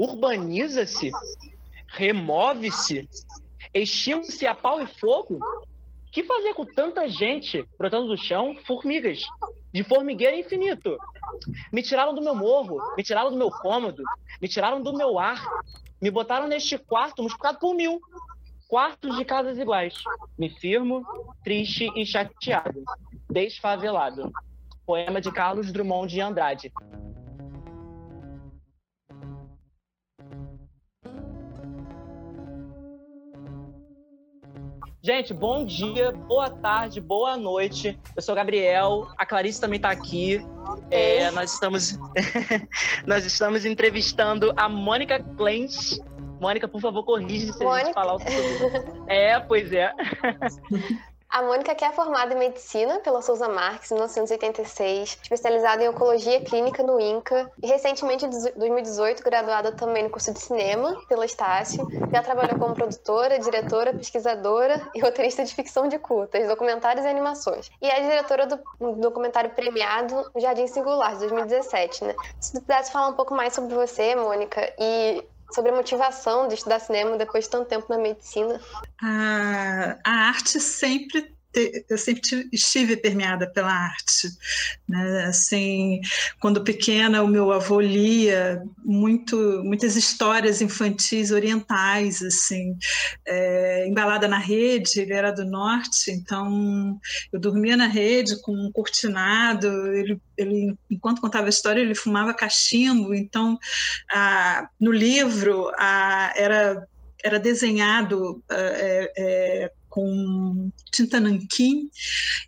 urbaniza-se, remove-se, extingue-se a pau e fogo. O que fazer com tanta gente brotando do chão, formigas, de formigueiro infinito? Me tiraram do meu morro, me tiraram do meu cômodo, me tiraram do meu ar, me botaram neste quarto multiplicado por mil. Quartos de casas iguais. Me firmo, triste e chateado. Desfavelado. Poema de Carlos Drummond de Andrade. Gente, bom dia, boa tarde, boa noite. Eu sou o Gabriel, a Clarice também está aqui. É, nós, estamos, nós estamos entrevistando a Mônica Clens. Mônica, por favor, corrija se Mônica. a gente falar o seu É, pois é. A Mônica que é formada em medicina pela Souza Marques em 1986, especializada em oncologia clínica no INCA e recentemente, em 2018, graduada também no curso de cinema pela Estácio. Já trabalhou como produtora, diretora, pesquisadora e roteirista de ficção de curtas, documentários e animações. E é diretora do documentário premiado Jardim Singular, de 2017. Né? Se tu pudesse falar um pouco mais sobre você, Mônica, e sobre a motivação de estudar cinema depois de tanto tempo na medicina? A, a arte sempre eu sempre estive permeada pela arte, né? Assim, quando pequena, o meu avô lia muito, muitas histórias infantis orientais, assim, é, embalada na rede. Ele era do norte, então eu dormia na rede com um cortinado. Ele, ele enquanto contava a história, ele fumava cachimbo. Então, a, no livro, a, era era desenhado é, é, com tinta nanquim.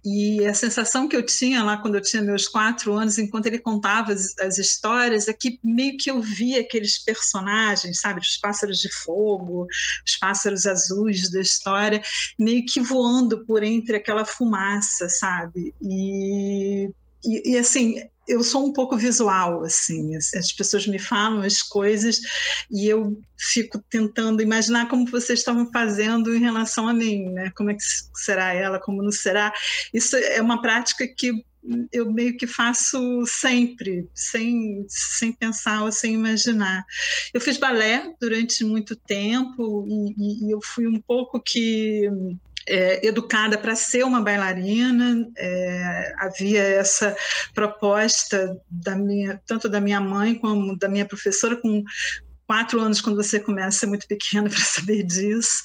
E a sensação que eu tinha lá quando eu tinha meus quatro anos, enquanto ele contava as, as histórias, é que meio que eu via aqueles personagens, sabe, os pássaros de fogo, os pássaros azuis da história, meio que voando por entre aquela fumaça, sabe, e e, e, assim, eu sou um pouco visual, assim, as, pessoas me falam as coisas e eu fico tentando imaginar como vocês estavam fazendo em relação a mim, né? Como é que será ela, como não será. Isso é uma prática que eu meio que faço sempre, sem, sem pensar ou sem imaginar. Eu fiz balé durante muito tempo e, e eu fui um pouco que é, educada para ser uma bailarina. É, havia essa proposta da minha, tanto da minha mãe como da minha professora, com quatro anos quando você começa ser muito pequena para saber disso,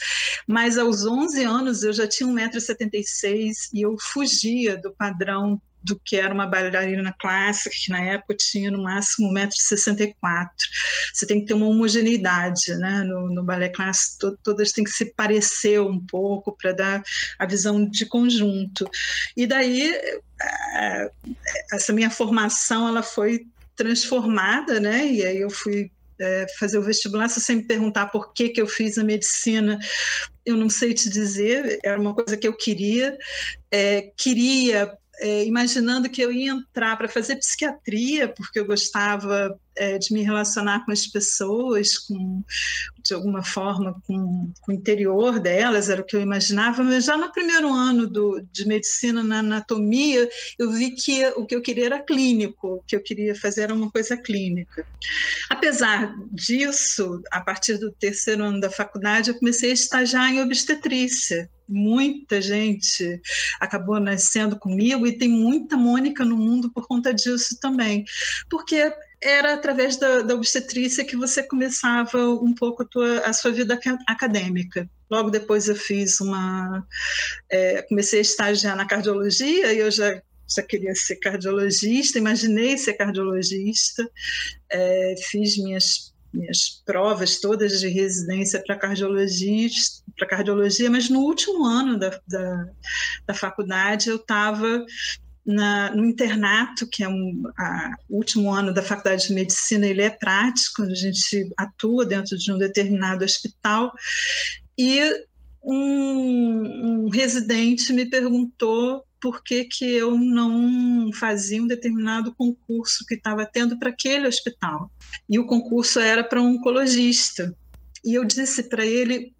mas aos 11 anos eu já tinha 1,76m e eu fugia do padrão do que era uma bailarina clássica, que na época tinha no máximo 1,64m. Você tem que ter uma homogeneidade né? no, no balé clássico, to, todas têm que se parecer um pouco para dar a visão de conjunto. E daí, eh, essa minha formação ela foi transformada, né? e aí eu fui é, fazer o vestibular, se você me perguntar por que, que eu fiz a medicina, eu não sei te dizer, era uma coisa que eu queria. É, queria é, imaginando que eu ia entrar para fazer psiquiatria, porque eu gostava é, de me relacionar com as pessoas, com, de alguma forma com, com, o interior delas, era o que eu imaginava, mas já no primeiro ano do, de medicina na anatomia, eu vi que o que eu queria era clínico, o que eu queria fazer era uma coisa clínica. Apesar disso, a partir do terceiro ano da faculdade, eu comecei a estagiar em obstetrícia, muita gente acabou nascendo comigo e tem muita Mônica no mundo por conta disso também, porque era através da, da obstetrícia que você começava um pouco a, tua, a sua vida acadêmica. Logo depois eu fiz uma, é, comecei a estagiar na cardiologia e eu já já queria ser cardiologista, imaginei ser cardiologista, é, fiz minhas minhas provas todas de residência para cardiologia, para cardiologia, mas no último ano da, da, da faculdade eu estava no internato, que é um, a, o último ano da faculdade de medicina, ele é prático, a gente atua dentro de um determinado hospital, e um, um residente me perguntou por que, que eu não fazia um determinado concurso que estava tendo para aquele hospital. E o concurso era para um oncologista. E eu disse para ele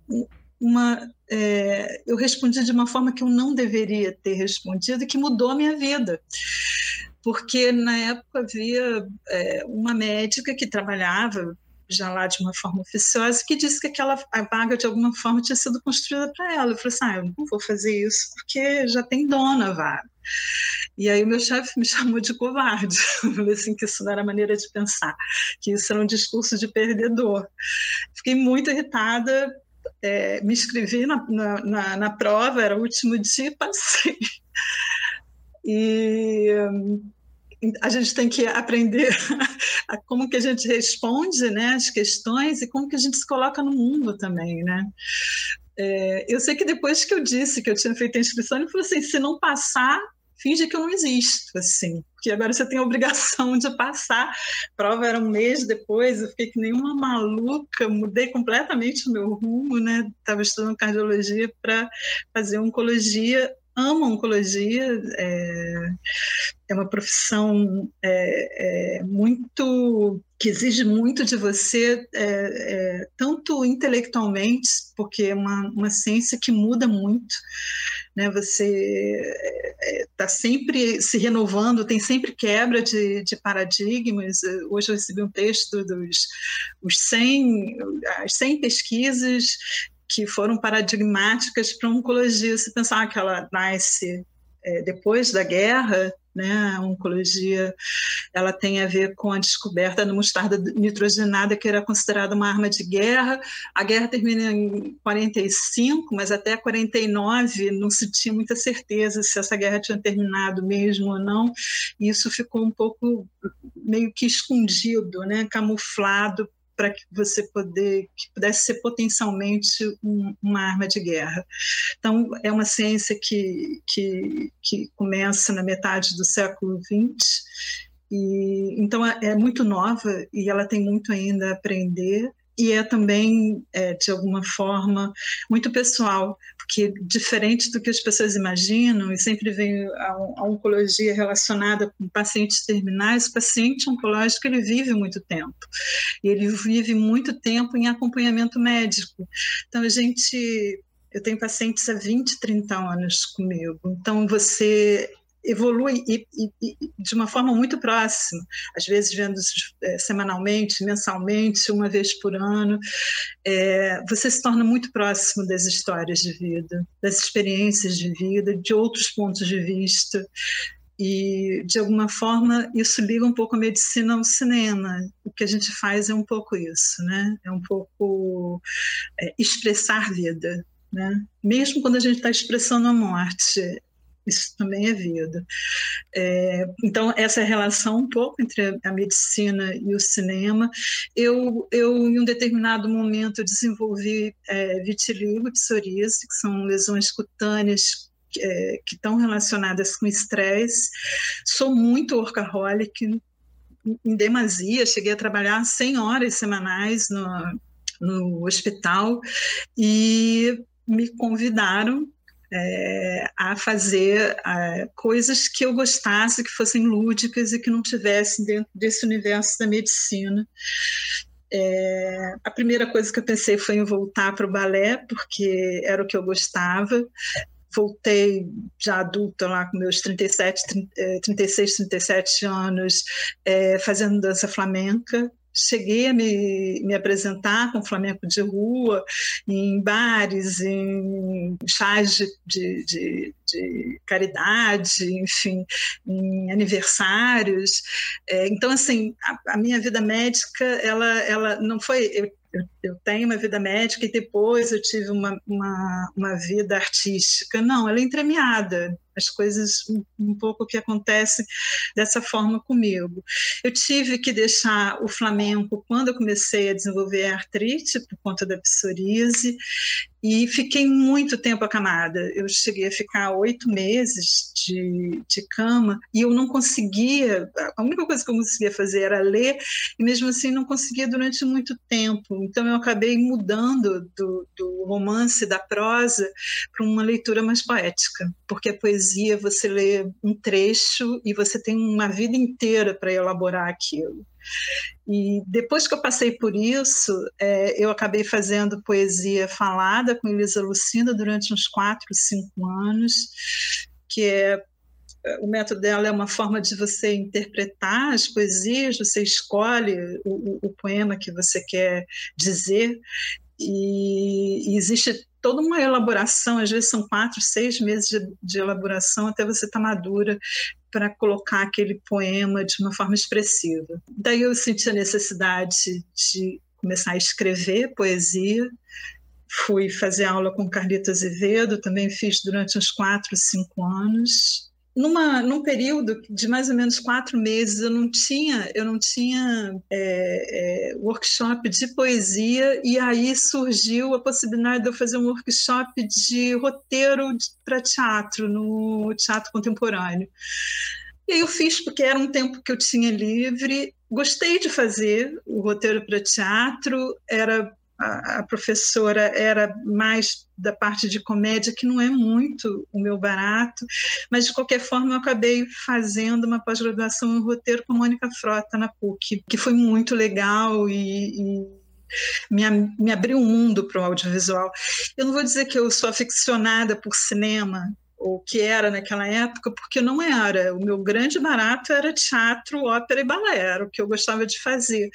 uma. É, eu respondi de uma forma que eu não deveria ter respondido que mudou a minha vida. Porque na época havia é, uma médica que trabalhava já lá de uma forma oficiosa, que disse que aquela a vaga de alguma forma tinha sido construída para ela. Eu falei assim, ah, eu não vou fazer isso porque já tem dona a vaga. E aí o meu chefe me chamou de covarde, falei assim que isso não era maneira de pensar, que isso era um discurso de perdedor. Fiquei muito irritada, é, me inscrevi na, na, na, na prova, era o último dia passei. E a gente tem que aprender a como que a gente responde né, as questões e como que a gente se coloca no mundo também, né? É, eu sei que depois que eu disse que eu tinha feito a inscrição, ele falou assim, se não passar, finge que eu não existo, assim, porque agora você tem a obrigação de passar. A prova era um mês depois, eu fiquei que uma maluca, mudei completamente o meu rumo, né? Estava estudando cardiologia para fazer oncologia amo oncologia, é, é uma profissão é, é, muito que exige muito de você, é, é, tanto intelectualmente, porque é uma, uma ciência que muda muito, né? Você está é, sempre se renovando, tem sempre quebra de, de, paradigmas. Hoje eu recebi um texto dos os 100, as 100 pesquisas que foram paradigmáticas para a oncologia. Se pensar que ela nasce é, depois da guerra, né? A oncologia ela tem a ver com a descoberta da mostarda nitrogenada, que era considerada uma arma de guerra. A guerra termina em 45, mas até 49 não se tinha muita certeza se essa guerra tinha terminado mesmo ou não. E isso ficou um pouco meio que escondido, né? camuflado para que você poder que pudesse ser potencialmente um, uma arma de guerra. Então é uma ciência que que, que começa na metade do século XX e então é, é muito nova e ela tem muito ainda a aprender e é também, é, de alguma forma, muito pessoal, porque diferente do que as pessoas imaginam, e sempre vem a, a oncologia relacionada com pacientes terminais, o paciente oncológico ele vive muito tempo, e ele vive muito tempo em acompanhamento médico. Então, a gente eu tenho pacientes há 20, 30 anos comigo. Então, você evolui e, e, e, de uma forma muito próxima, às vezes vendo é, semanalmente, mensalmente, uma vez por ano. É, você se torna muito próximo das histórias de vida, das experiências de vida, de outros pontos de vista. E, de alguma forma, isso liga um pouco a medicina ao cinema. O que a gente faz é um pouco isso, né? É um pouco é, expressar vida, né? Mesmo quando a gente está expressando a morte, isso também é vida. É, então, essa é relação um pouco entre a medicina e o cinema. Eu, eu em um determinado momento, desenvolvi é, vitiligo, psoríase, que são lesões cutâneas é, que estão relacionadas com estresse. Sou muito workaholic, em demasia, cheguei a trabalhar 100 horas semanais no, no hospital e me convidaram é, a fazer coisas que eu gostasse, que fossem lúdicas e que não tivessem dentro desse universo da medicina. É, a primeira coisa que eu pensei foi em voltar para o balé, porque era o que eu gostava. Voltei já adulta, lá com meus 37, 36, 37 anos, é, fazendo dança flamenca cheguei a me, me apresentar com flamenco de rua, em bares, em chás de, de, de, de caridade, enfim, em aniversários. É, então, assim, a, a, minha vida médica, ela, ela não foi. Eu, eu, tenho uma vida médica e depois eu tive uma, uma, uma vida artística. Não, ela é entremeada as coisas um, pouco que acontecem dessa forma comigo. Eu tive que deixar o flamenco quando eu comecei a desenvolver artrite por conta da psoríase e fiquei muito tempo acamada. Eu cheguei a ficar oito meses de, de cama e eu não conseguia. A única coisa que eu conseguia fazer era ler e mesmo assim não conseguia durante muito tempo. Então eu acabei mudando do, do romance da prosa para uma leitura mais poética, porque a poesia poesia você lê um trecho e você tem uma vida inteira para elaborar aquilo. E depois que eu passei por isso, é, eu acabei fazendo poesia falada com Elisa Lucinda durante uns quatro, cinco anos, que é o método dela é uma forma de você interpretar as poesias, você escolhe o, o poema que você quer dizer, e, e, existe toda uma elaboração, às vezes são quatro, seis meses de, de elaboração até você estar tá madura para colocar aquele poema de uma forma expressiva. Daí eu senti a necessidade de começar a escrever poesia, fui fazer aula com Carlito Azevedo, também fiz durante uns quatro, cinco anos. Numa, num período de mais ou menos quatro meses, eu não tinha, eu não tinha é, é, workshop de poesia, e aí surgiu a possibilidade de eu fazer um workshop de roteiro para teatro, no teatro contemporâneo. E aí eu fiz porque era um tempo que eu tinha livre, gostei de fazer o roteiro para teatro, era a, professora era mais da parte de comédia, que não é muito o meu barato, mas de qualquer forma eu acabei fazendo uma pós-graduação em roteiro com Mônica Frota na PUC, que foi muito legal e, e me, me abriu um mundo para o audiovisual. Eu não vou dizer que eu sou aficionada por cinema, ou que era naquela época, porque não era. O meu grande barato era teatro, ópera e balé, era o que eu gostava de fazer.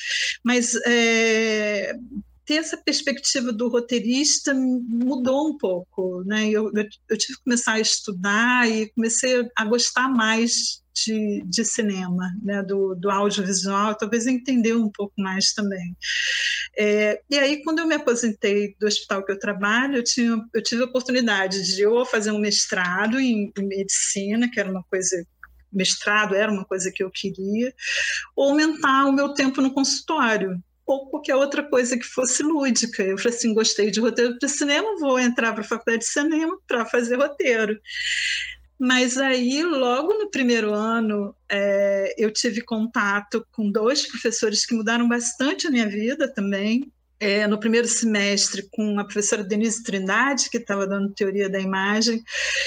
Mas é, ter essa perspectiva do roteirista mudou um pouco, né? Eu, eu, tive que começar a estudar e comecei a gostar mais de, de cinema, né? Do, do audiovisual, talvez entender um pouco mais também. É, e aí, quando eu me aposentei do hospital que eu trabalho, eu, tinha, eu tive a oportunidade de eu fazer um mestrado em, em medicina, que era uma coisa mestrado era uma coisa que eu queria, ou aumentar o meu tempo no consultório ou qualquer outra coisa que fosse lúdica. Eu falei assim, gostei de roteiro para cinema, vou entrar para a faculdade de cinema para fazer roteiro. Mas aí, logo no primeiro ano, é, eu tive contato com dois professores que mudaram bastante a minha vida também, é, no primeiro semestre com a professora Denise Trindade, que estava dando teoria da imagem,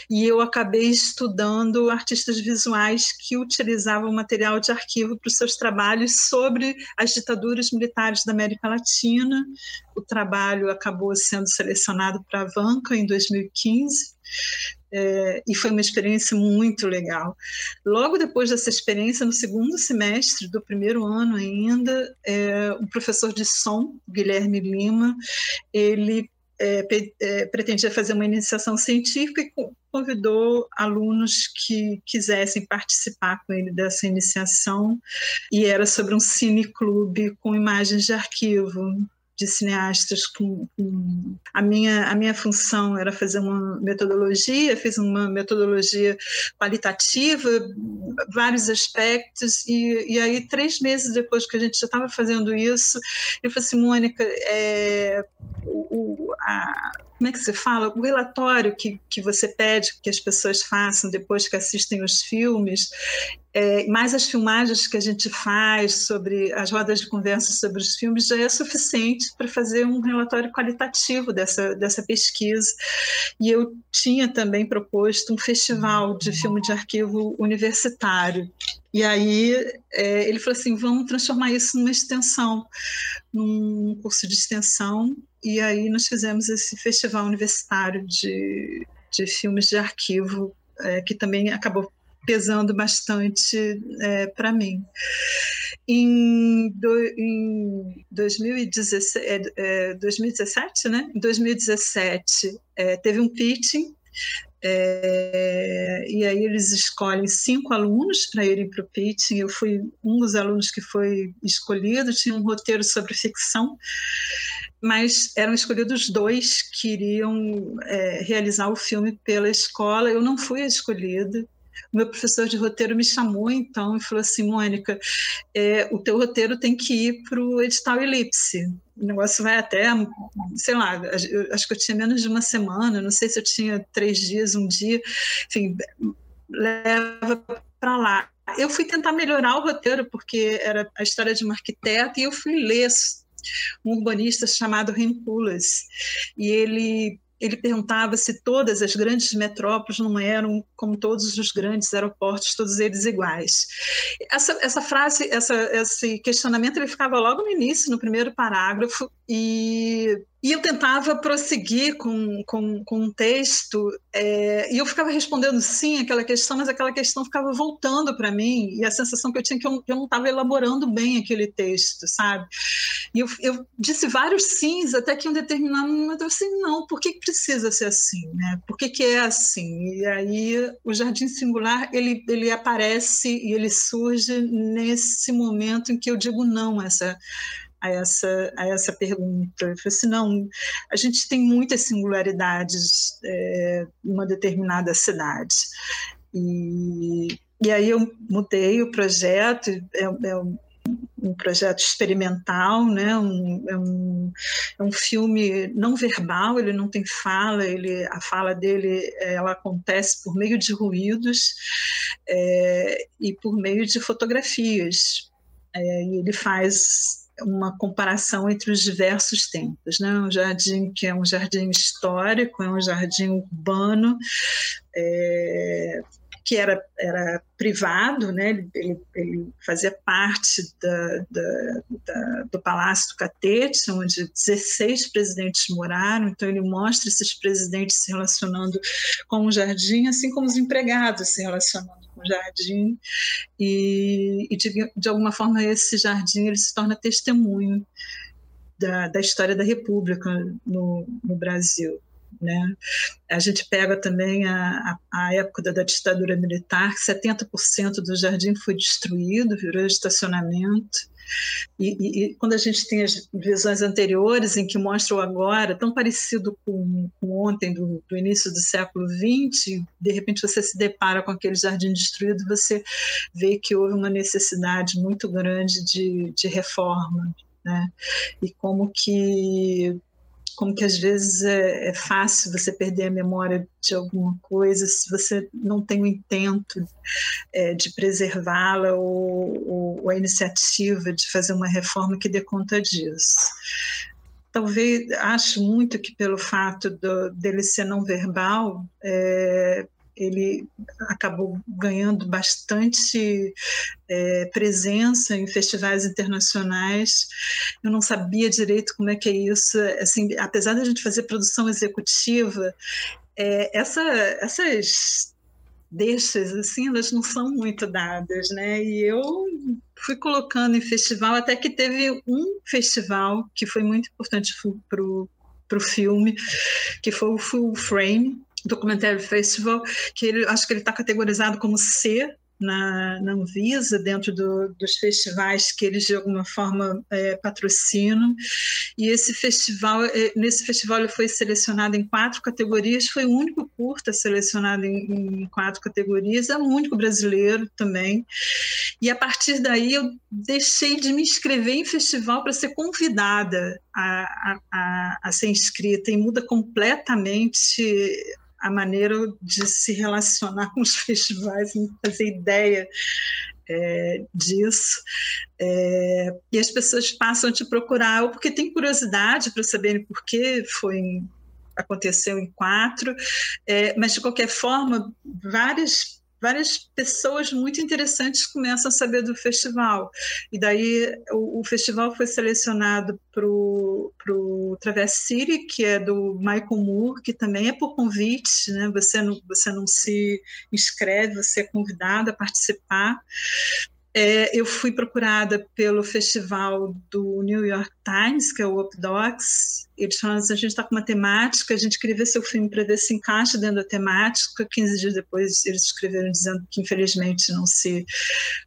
e eu acabei estudando artistas visuais que utilizavam material de arquivo para os seus trabalhos sobre as ditaduras militares da América Latina. O trabalho acabou sendo selecionado para a Vanca em 2015 é, e foi uma experiência muito legal. Logo depois dessa experiência, no segundo semestre do primeiro ano ainda, é, o professor de som, Guilherme Lima, ele é, é, pretendia fazer uma iniciação científica e convidou alunos que quisessem participar com ele dessa iniciação e era sobre um cineclube com imagens de arquivo de cineastas com, com, a minha a minha função era fazer uma metodologia fiz uma metodologia qualitativa vários aspectos e, e aí três meses depois que a gente já estava fazendo isso eu falei assim Mônica é, o, a, como é que se fala? O relatório que, que você pede que as pessoas façam depois que assistem os filmes, é, mais as filmagens que a gente faz sobre as rodas de conversa sobre os filmes, já é suficiente para fazer um relatório qualitativo dessa, dessa pesquisa. E eu tinha também proposto um festival de filme de arquivo universitário. E aí é, ele falou assim: vamos transformar isso numa extensão, num curso de extensão e aí nós fizemos esse festival universitário de, de filmes de arquivo, é, que também acabou pesando bastante é, para mim. Em, do, em 2017, é, é, 2017, né? Em 2017, é, teve um pitching é, e aí eles escolhem cinco alunos para irem para o pitching. Eu fui um dos alunos que foi escolhido. Tinha um roteiro sobre ficção mas eram escolhidos dois que iriam é, realizar o filme pela escola. Eu não fui escolhida. Meu professor de roteiro me chamou então e falou assim: Mônica, é, o teu roteiro tem que ir para o edital Elipse. O negócio vai até, sei lá, acho que eu tinha menos de uma semana, não sei se eu tinha três dias, um dia, enfim, leva para lá. Eu fui tentar melhorar o roteiro, porque era a história de uma arquiteta, e eu fui ler um urbanista chamado Rempulas, e ele ele perguntava se todas as grandes metrópoles não eram como todos os grandes aeroportos, todos eles iguais. Essa, essa frase, essa, esse questionamento, ele ficava logo no início, no primeiro parágrafo, e e eu tentava prosseguir com, com, com um texto, é, e eu ficava respondendo sim aquela questão, mas aquela questão ficava voltando para mim, e a sensação que eu tinha é que eu, eu não estava elaborando bem aquele texto, sabe? E eu, eu disse vários sims, até que em um determinado momento eu assim, não, por que, que precisa ser assim? Né? Por que, que é assim? E aí o Jardim Singular, ele, ele aparece e ele surge nesse momento em que eu digo não a essa a essa, a essa pergunta. Eu falei assim, não, a gente tem muitas singularidades é, em uma determinada cidade. E, e aí eu mudei o projeto, é, é um projeto experimental, né? Um, é, um, é um filme não verbal, ele não tem fala, ele, a fala dele ela acontece por meio de ruídos é, e por meio de fotografias. É, e ele faz uma comparação entre os diversos tempos, né? Um jardim que é um jardim histórico, é um jardim urbano, é, que era, era privado, né? ele, ele, ele fazia parte da, da, da, do Palácio do Catete, onde 16 presidentes moraram, então ele mostra esses presidentes se relacionando com o jardim, assim como os empregados se relacionando jardim e, e de, de, alguma forma esse jardim ele se torna testemunho da, da história da República no, no Brasil. Né? A gente pega também a, a, a época da, ditadura militar, que 70% do jardim foi destruído, virou estacionamento. E, e, e, quando a gente tem as visões anteriores, em que mostram agora, tão parecido com, com ontem, do, do, início do século XX, de repente você se depara com aquele jardim destruído, você vê que houve uma necessidade muito grande de, de reforma. Né? E como que como que às vezes é, é, fácil você perder a memória de alguma coisa se você não tem o intento é, de preservá-la ou, ou, a iniciativa de fazer uma reforma que dê conta disso. Talvez, acho muito que pelo fato do, dele ser não verbal, é, ele acabou ganhando bastante é, presença em festivais internacionais. Eu não sabia direito como é que é isso. Assim, apesar da gente fazer produção executiva, é, essa, essas deixas assim, elas não são muito dadas, né? E eu fui colocando em festival até que teve um festival que foi muito importante para o filme, que foi o Full Frame, Documentary Festival, que ele, acho que ele está categorizado como C na, na Anvisa, dentro do, dos festivais que eles de alguma forma é, patrocinam. E esse festival, é, nesse festival ele foi selecionado em quatro categorias, foi o único curta selecionado em, em quatro categorias, é o único brasileiro também. E a partir daí eu deixei de me inscrever em festival para ser convidada a, a, a, a ser inscrita e muda completamente a maneira de se relacionar com os festivais, não fazer ideia é, disso. É, e as pessoas passam a te procurar, ou porque tem curiosidade para saberem por que foi aconteceu em quatro, é, mas de qualquer forma, várias várias pessoas muito interessantes começam a saber do festival. E daí o, o festival foi selecionado para o Traverse City, que é do Michael Moore, que também é por convite, né? você, não, você não se inscreve, você é convidado a participar. É, eu fui procurada pelo festival do New York Times, que é o Updocs. Eles falaram assim: a gente está com uma temática, a gente ver seu filme para ver se encaixa dentro da temática. 15 dias depois, eles escreveram dizendo que, infelizmente, não se,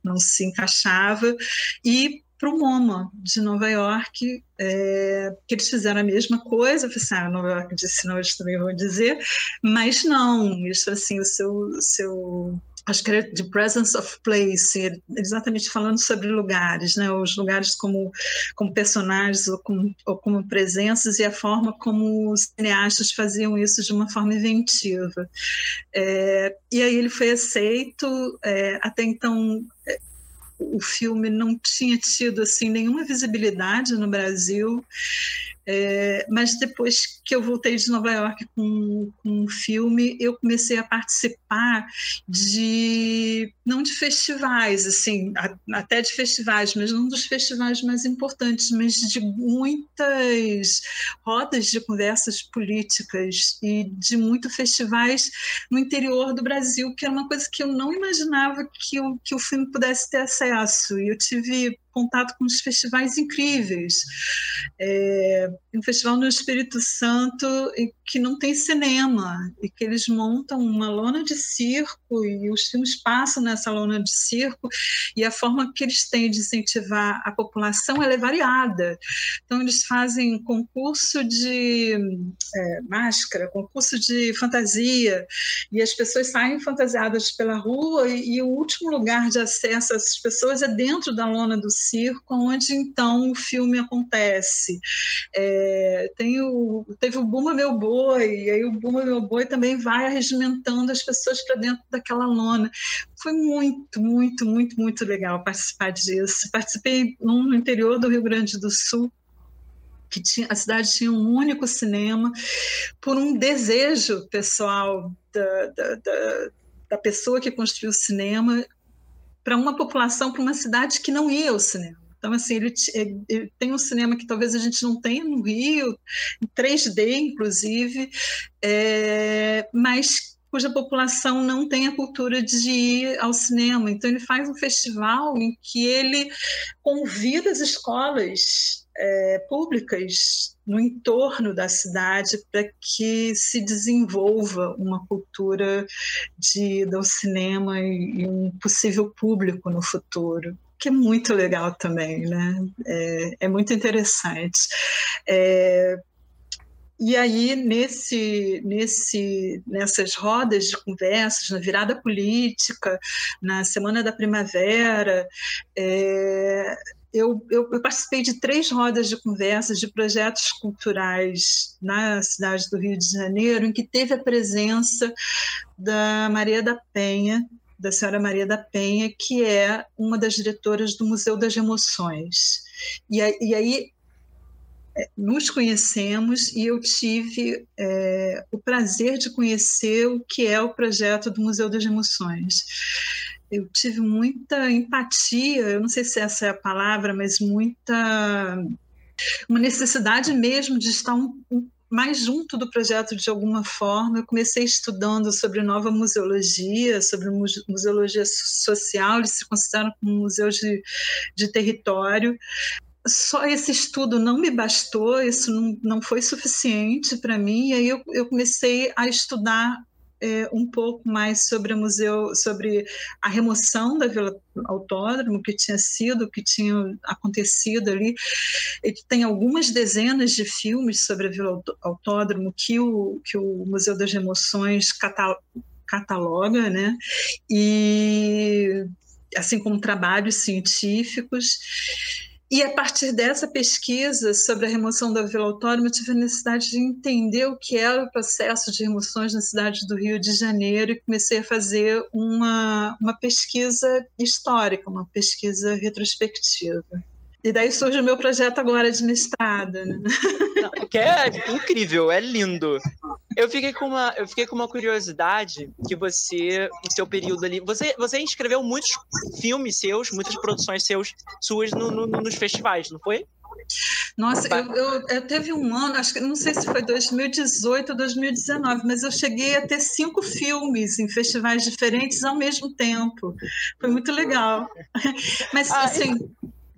não se encaixava. E para o MoMA de Nova York, é, que eles fizeram a mesma coisa. Eu falei assim, ah, Nova York disse, não, eles também vão dizer, mas não, isso assim, o seu, o seu acho que era The Presence of Place, exatamente falando sobre lugares, né? os lugares como, como personagens ou como, ou como presenças e a forma como os cineastas faziam isso de uma forma inventiva. É, e aí ele foi aceito, é, até então é, o filme não tinha tido assim nenhuma visibilidade no Brasil. É, mas depois que eu voltei de Nova York com, com um filme, eu comecei a participar de não de festivais, assim, até de festivais, mas não dos festivais mais importantes, mas de muitas rodas de conversas políticas e de muitos festivais no interior do Brasil, que era uma coisa que eu não imaginava que o, que o filme pudesse ter acesso. E eu tive contato com os festivais incríveis. É, um festival no Espírito Santo que não tem cinema e que eles montam uma lona de circo e os filmes passam nessa lona de circo e a forma que eles têm de incentivar a população é variada. Então eles fazem concurso de é, máscara, concurso de fantasia e as pessoas saem fantasiadas pela rua e, e o último lugar de acesso essas pessoas é dentro da lona do circo, onde então o filme acontece. É, tem o, teve o Buma Meu Boi, e aí o Buma Meu Boi também vai arregimentando as pessoas para dentro daquela lona. Foi muito, muito, muito, muito legal participar disso. Participei no interior do Rio Grande do Sul, que tinha, a cidade tinha um único cinema, por um desejo pessoal da, da, da, da pessoa que construiu o cinema para uma população, para uma cidade que não ia ao cinema. Então, assim, ele, ele, tem um cinema que talvez a gente não tenha no Rio, em 3D, inclusive, é, mas cuja população não tem a cultura de ir ao cinema. Então, ele faz um festival em que ele convida as escolas é, públicas no entorno da cidade para que se desenvolva uma cultura de do cinema e, e um possível público no futuro que é muito legal também, né? É, é muito interessante. É, e aí, nesse, nesse, nessas rodas de conversas, na virada política, na Semana da Primavera, é, eu, eu, eu, participei de três rodas de conversas de projetos culturais na cidade do Rio de Janeiro, em que teve a presença da Maria da Penha, da senhora Maria da Penha, que é uma das diretoras do Museu das Emoções. E, e aí é, nos conhecemos e eu tive é, o prazer de conhecer o que é o projeto do Museu das Emoções eu tive muita empatia, eu não sei se essa é a palavra, mas muita uma necessidade mesmo de estar um, um, mais junto do projeto de alguma forma. Eu comecei estudando sobre nova museologia, sobre museologia social, eles se consideram como museus de, de território. Só esse estudo não me bastou, isso não, não foi suficiente para mim, e aí eu, eu comecei a estudar é, um pouco mais sobre, museu, sobre a remoção da Vila Autódromo, que tinha sido, que tinha acontecido ali. Ele tem algumas dezenas de filmes sobre a Vila Autódromo que o, que o Museu das Emoções cataloga, né? E assim como trabalhos científicos. E a partir dessa pesquisa sobre a remoção da Vila Autônoma, eu tive a necessidade de entender o que era o processo de remoções na cidade do Rio de Janeiro e comecei a fazer uma, uma pesquisa histórica, uma pesquisa retrospectiva. E daí surge o meu projeto agora de mestrado. Né? que é incrível, é lindo. Eu fiquei com uma, eu fiquei com uma curiosidade que você, no seu período ali, você, você escreveu muitos filmes seus, muitas produções seus, suas no, no, nos festivais, não foi? Nossa, eu, eu, eu, teve um ano, acho que não sei se foi 2018 ou 2019, mas eu cheguei a ter cinco filmes em festivais diferentes ao mesmo tempo. Foi muito legal. Mas ah, assim,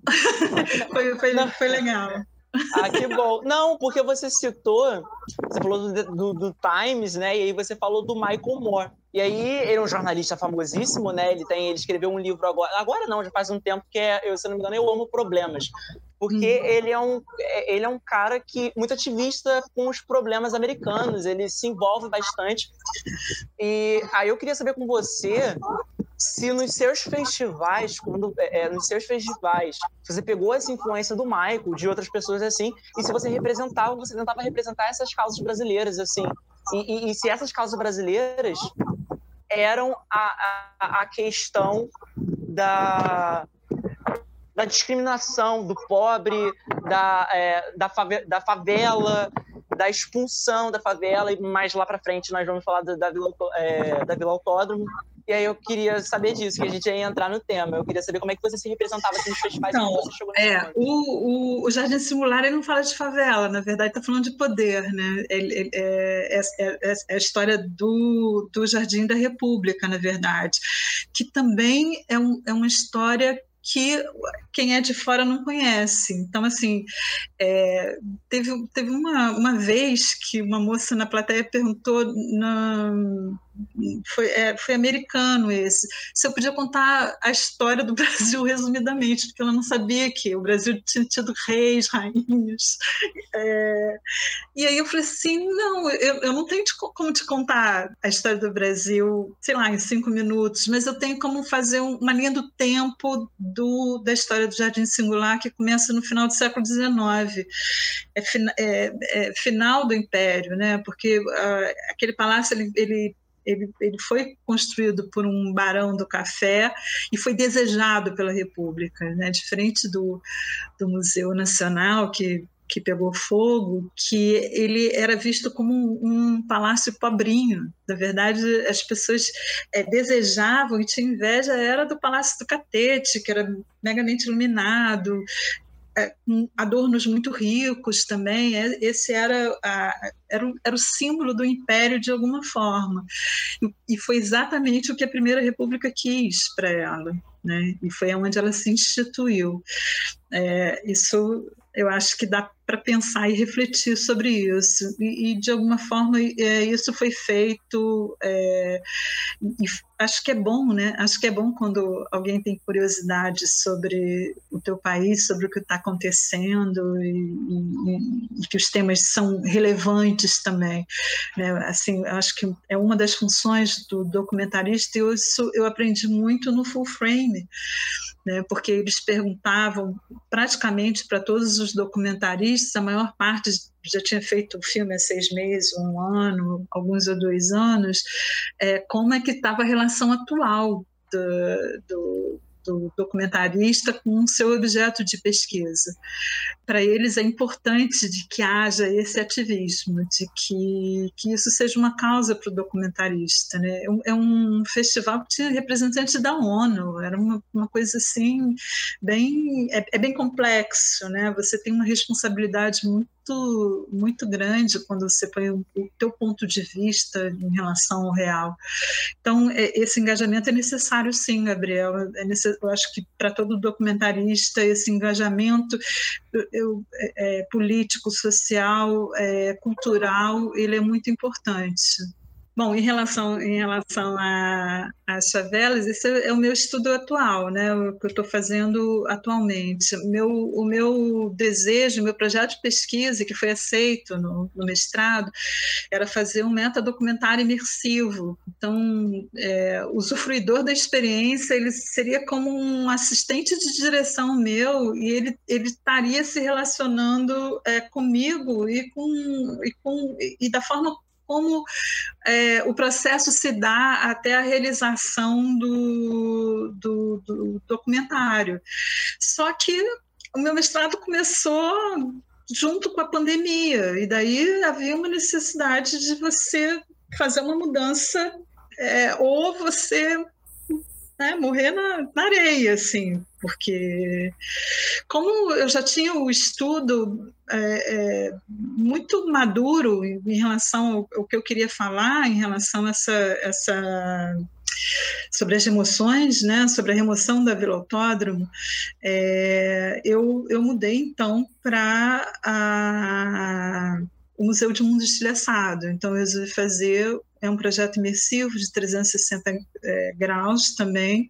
foi, foi, foi legal. Ah, que bom. Não, porque você citou, você falou do, do, do, Times, né? E aí você falou do Michael Moore. E aí ele é um jornalista famosíssimo, né? Ele tem, ele escreveu um livro agora, agora não, já faz um tempo que é, eu, se não me engano, eu amo problemas, porque hum. ele é um, ele é um cara que muito ativista com os problemas americanos. Ele se envolve bastante. E aí eu queria saber com você se nos seus festivais, quando, é, nos seus festivais, você pegou essa influência do Michael, de outras pessoas assim, e se você representava, você tentava representar essas causas brasileiras, assim, e, e, e se essas causas brasileiras eram a, a, a questão da, da discriminação do pobre, da, é, da, fave da favela, da expulsão da favela, e mais lá para frente nós vamos falar da, da, Vila, é, da Vila Autódromo. E aí eu queria saber disso, que a gente ia entrar no tema. Eu queria saber como é que você se representava assim, nos festivais então, você chegou é, o, o, o, Jardim Singular ele não fala de favela, na verdade está falando de poder, né? Ele, ele, é, é, é, é, a história do, do Jardim da República, na verdade, que também é, um, é uma história que quem é de fora não conhece. Então, assim, é, teve, teve uma, uma vez que uma moça na plateia perguntou na, foi, é, foi americano esse. Se eu podia contar a história do Brasil resumidamente, porque ela não sabia que o Brasil tinha tido reis, rainhas. É, e aí eu falei assim: não, eu, eu não tenho como te contar a história do Brasil, sei lá, em cinco minutos, mas eu tenho como fazer uma linha do tempo do, da história do Jardim Singular, que começa no final do século XIX. É, é, é final do Império, né? porque uh, aquele palácio ele, ele ele, ele foi construído por um barão do café e foi desejado pela República, né? diferente do, do Museu Nacional, que que pegou fogo, que ele era visto como um, um palácio pobrinho. Na verdade, as pessoas é, desejavam e tinham inveja era do Palácio do Catete, que era megamente iluminado, adornos muito ricos também. É, esse era, a, era, o, era o símbolo do império de alguma forma. E, e foi exatamente o que a Primeira República quis para ela. Né? E foi onde ela se instituiu. É, isso eu acho que dá para pensar e refletir sobre isso. E, e de alguma forma, é, isso foi feito. É, e acho que é bom, né? Acho que é bom quando alguém tem curiosidade sobre o teu país, sobre o que está acontecendo e, e, e, que os temas são relevantes também. Né? Assim, acho que é uma das funções do documentarista e isso eu aprendi muito no Full Frame né, porque eles perguntavam praticamente para todos os documentaristas, a maior parte já tinha feito o filme há seis meses, um ano, alguns há dois anos, é, como é que estava a relação atual do, do do documentarista com o seu objeto de pesquisa. Para eles é importante de que haja esse ativismo, de que, que isso seja uma causa para o documentarista. Né? É um é festival tinha representante da ONU, era uma, uma coisa assim, bem, é, é bem complexo, né? você tem uma responsabilidade muito muito, muito grande quando você põe o, teu ponto de vista em relação ao real. Então, é, esse engajamento é necessário sim, Gabriel. É necess... Eu acho que para todo documentarista, esse engajamento eu, é, é, político, social, é, cultural, ele é muito importante. Bom, em relação, em relação às favelas, esse é o meu estudo atual, né? o que eu estou fazendo atualmente. Meu, o meu desejo, meu projeto de pesquisa, que foi aceito no, no mestrado, era fazer um metadocumentário imersivo. Então, é, o usufruidor da experiência ele seria como um assistente de direção meu e ele, ele estaria se relacionando é, comigo e, com, e, com, e da forma como é, o processo se dá até a realização do, do, do documentário. Só que o meu mestrado começou junto com a pandemia, e daí havia uma necessidade de você fazer uma mudança, é, ou você né, morrer na, na, areia, assim, porque como eu já tinha o estudo é, é, muito maduro em relação ao, ao, que eu queria falar, em relação a essa, essa sobre as emoções, né, sobre a remoção da Vila Autódromo, é, eu, eu mudei então para o Museu de Mundo Estilhaçado. Então, eu resolvi fazer é um projeto imersivo de 360 é, graus também,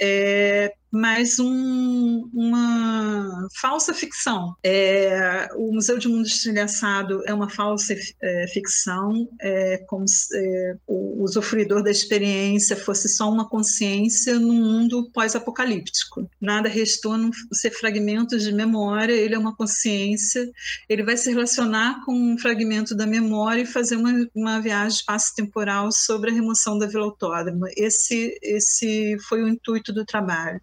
é, mas um, uma falsa ficção. É, o Museu de Mundo Estilhaçado é uma falsa é, ficção, é como se é, o usufruidor da experiência fosse só uma consciência num mundo pós-apocalíptico. Nada restou não ser fragmentos de memória, ele é uma consciência, ele vai se relacionar com um fragmento da memória e fazer uma, uma viagem espaço espaço temporal sobre a remoção da Vila Autódromo. Esse, esse foi o intuito do trabalho.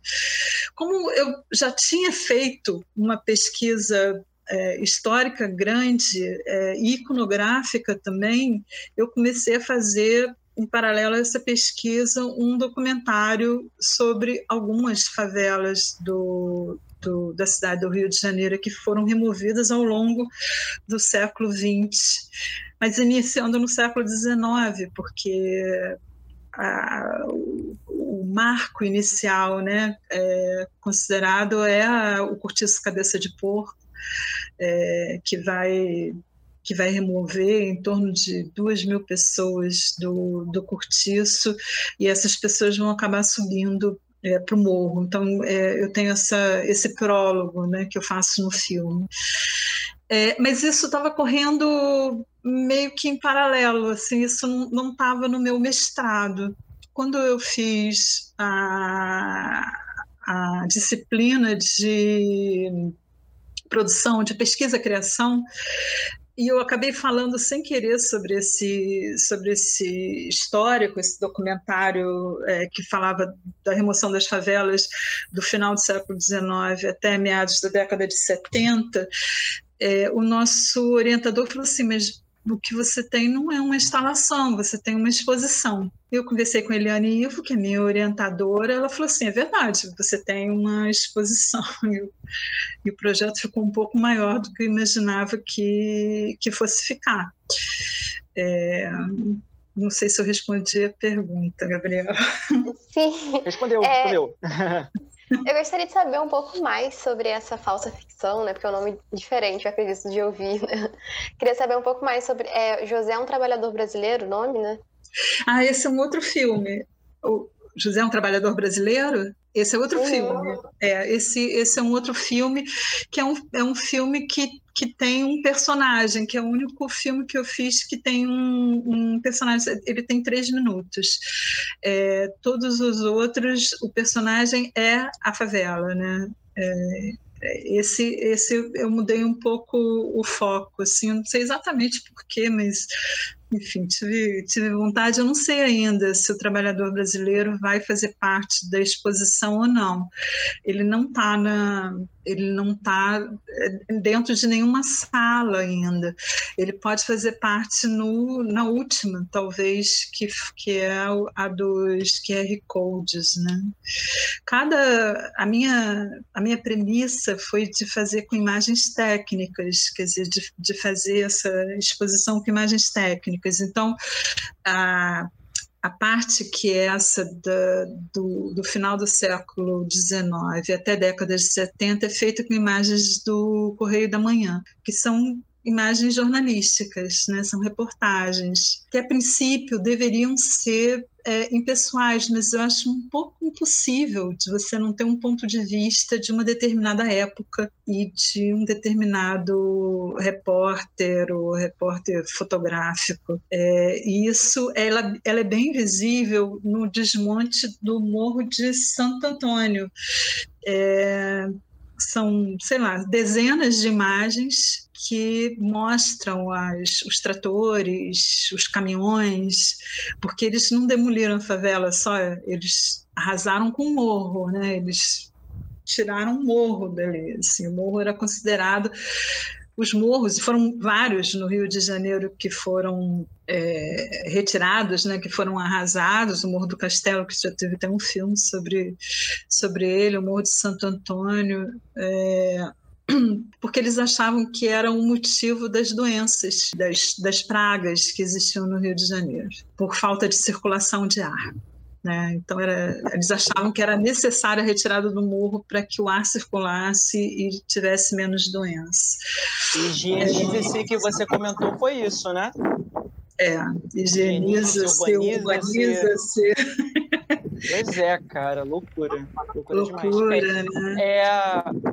Como eu já tinha feito uma pesquisa é, histórica grande é, iconográfica também, eu comecei a fazer em paralelo a essa pesquisa, um documentário sobre algumas favelas do, do, da cidade do Rio de Janeiro que foram removidas ao longo do século XX, mas iniciando no século XIX, porque a, o, o, marco inicial, né, é, considerado é a, o cortiço cabeça de porco, é, que vai que vai remover em torno de duas mil pessoas do, do cortiço, e essas pessoas vão acabar subindo é, para o morro. Então, é, eu tenho essa, esse prólogo né, que eu faço no filme. É, mas isso estava correndo meio que em paralelo, assim, isso não estava no meu mestrado. Quando eu fiz a, a disciplina de produção, de pesquisa e eu acabei falando sem querer sobre esse, sobre esse histórico, esse documentário é, que falava da remoção das favelas do final do século XIX até meados da década de 70. É, o nosso orientador falou assim, mas o que você tem não é uma instalação, você tem uma exposição. Eu conversei com a Eliane Ivo, que é minha orientadora, ela falou assim, é verdade, você tem uma exposição. E o, projeto ficou um pouco maior do que eu imaginava que, que fosse ficar. É, não sei se eu respondi a pergunta, Gabriela. Sim. Respondeu, é... respondeu. Eu gostaria de saber um pouco mais sobre essa falsa ficção, né? Porque é um nome diferente, eu acredito, de ouvir. Né? Queria saber um pouco mais sobre. É, José é um trabalhador brasileiro, o nome, né? Ah, esse é um outro filme. O José é um trabalhador brasileiro? Esse é outro filme. É, esse, esse é um outro filme que é um, é um filme que, que tem um personagem, que é o único filme que eu fiz que tem um, um personagem. Ele tem três minutos. É, todos os outros, o personagem é a favela, né? É, esse, esse eu mudei um pouco o foco, assim, eu não sei exatamente porquê, mas enfim, tive, tive vontade. Eu não sei ainda se o trabalhador brasileiro vai fazer parte da exposição ou não. Ele não está na, ele não está é, dentro de nenhuma sala ainda. Ele pode fazer parte no, na última, talvez, que, que é a dos QR codes, né? Cada a minha a minha premissa foi de fazer com imagens técnicas, quer dizer, de, de fazer essa exposição com imagens técnicas. Então, a a parte que é essa da, do, do, final do século XIX até décadas de 70 é feita com imagens do Correio da Manhã, que são imagens jornalísticas, né? são reportagens, que a princípio deveriam ser é, impessoais, mas eu acho um pouco impossível de você não ter um ponto de vista de uma determinada época e de um determinado repórter ou repórter fotográfico. É, e isso ela, ela é bem visível no desmonte do Morro de Santo Antônio. É, são, sei lá, dezenas de imagens que mostram as, os tratores, os caminhões, porque eles não demoliram a favela só, eles arrasaram com o morro, né? Eles tiraram o morro dali. Assim, o morro era considerado os morros, e foram vários no Rio de Janeiro que foram é, retirados, né, que foram arrasados, o Morro do Castelo, que já teve até um filme sobre, sobre ele, o Morro de Santo Antônio, é, porque eles achavam que era um motivo das doenças, das, das pragas que existiam no Rio de Janeiro, por falta de circulação de ar. Né? Então, era, eles achavam que era necessária a retirada do morro para que o ar circulasse e tivesse menos doenças. Higienize-se, que você comentou, foi isso, né? É, higieniza-se, urbaniza-se. Pois é, cara, loucura. Loucura, loucura né? É,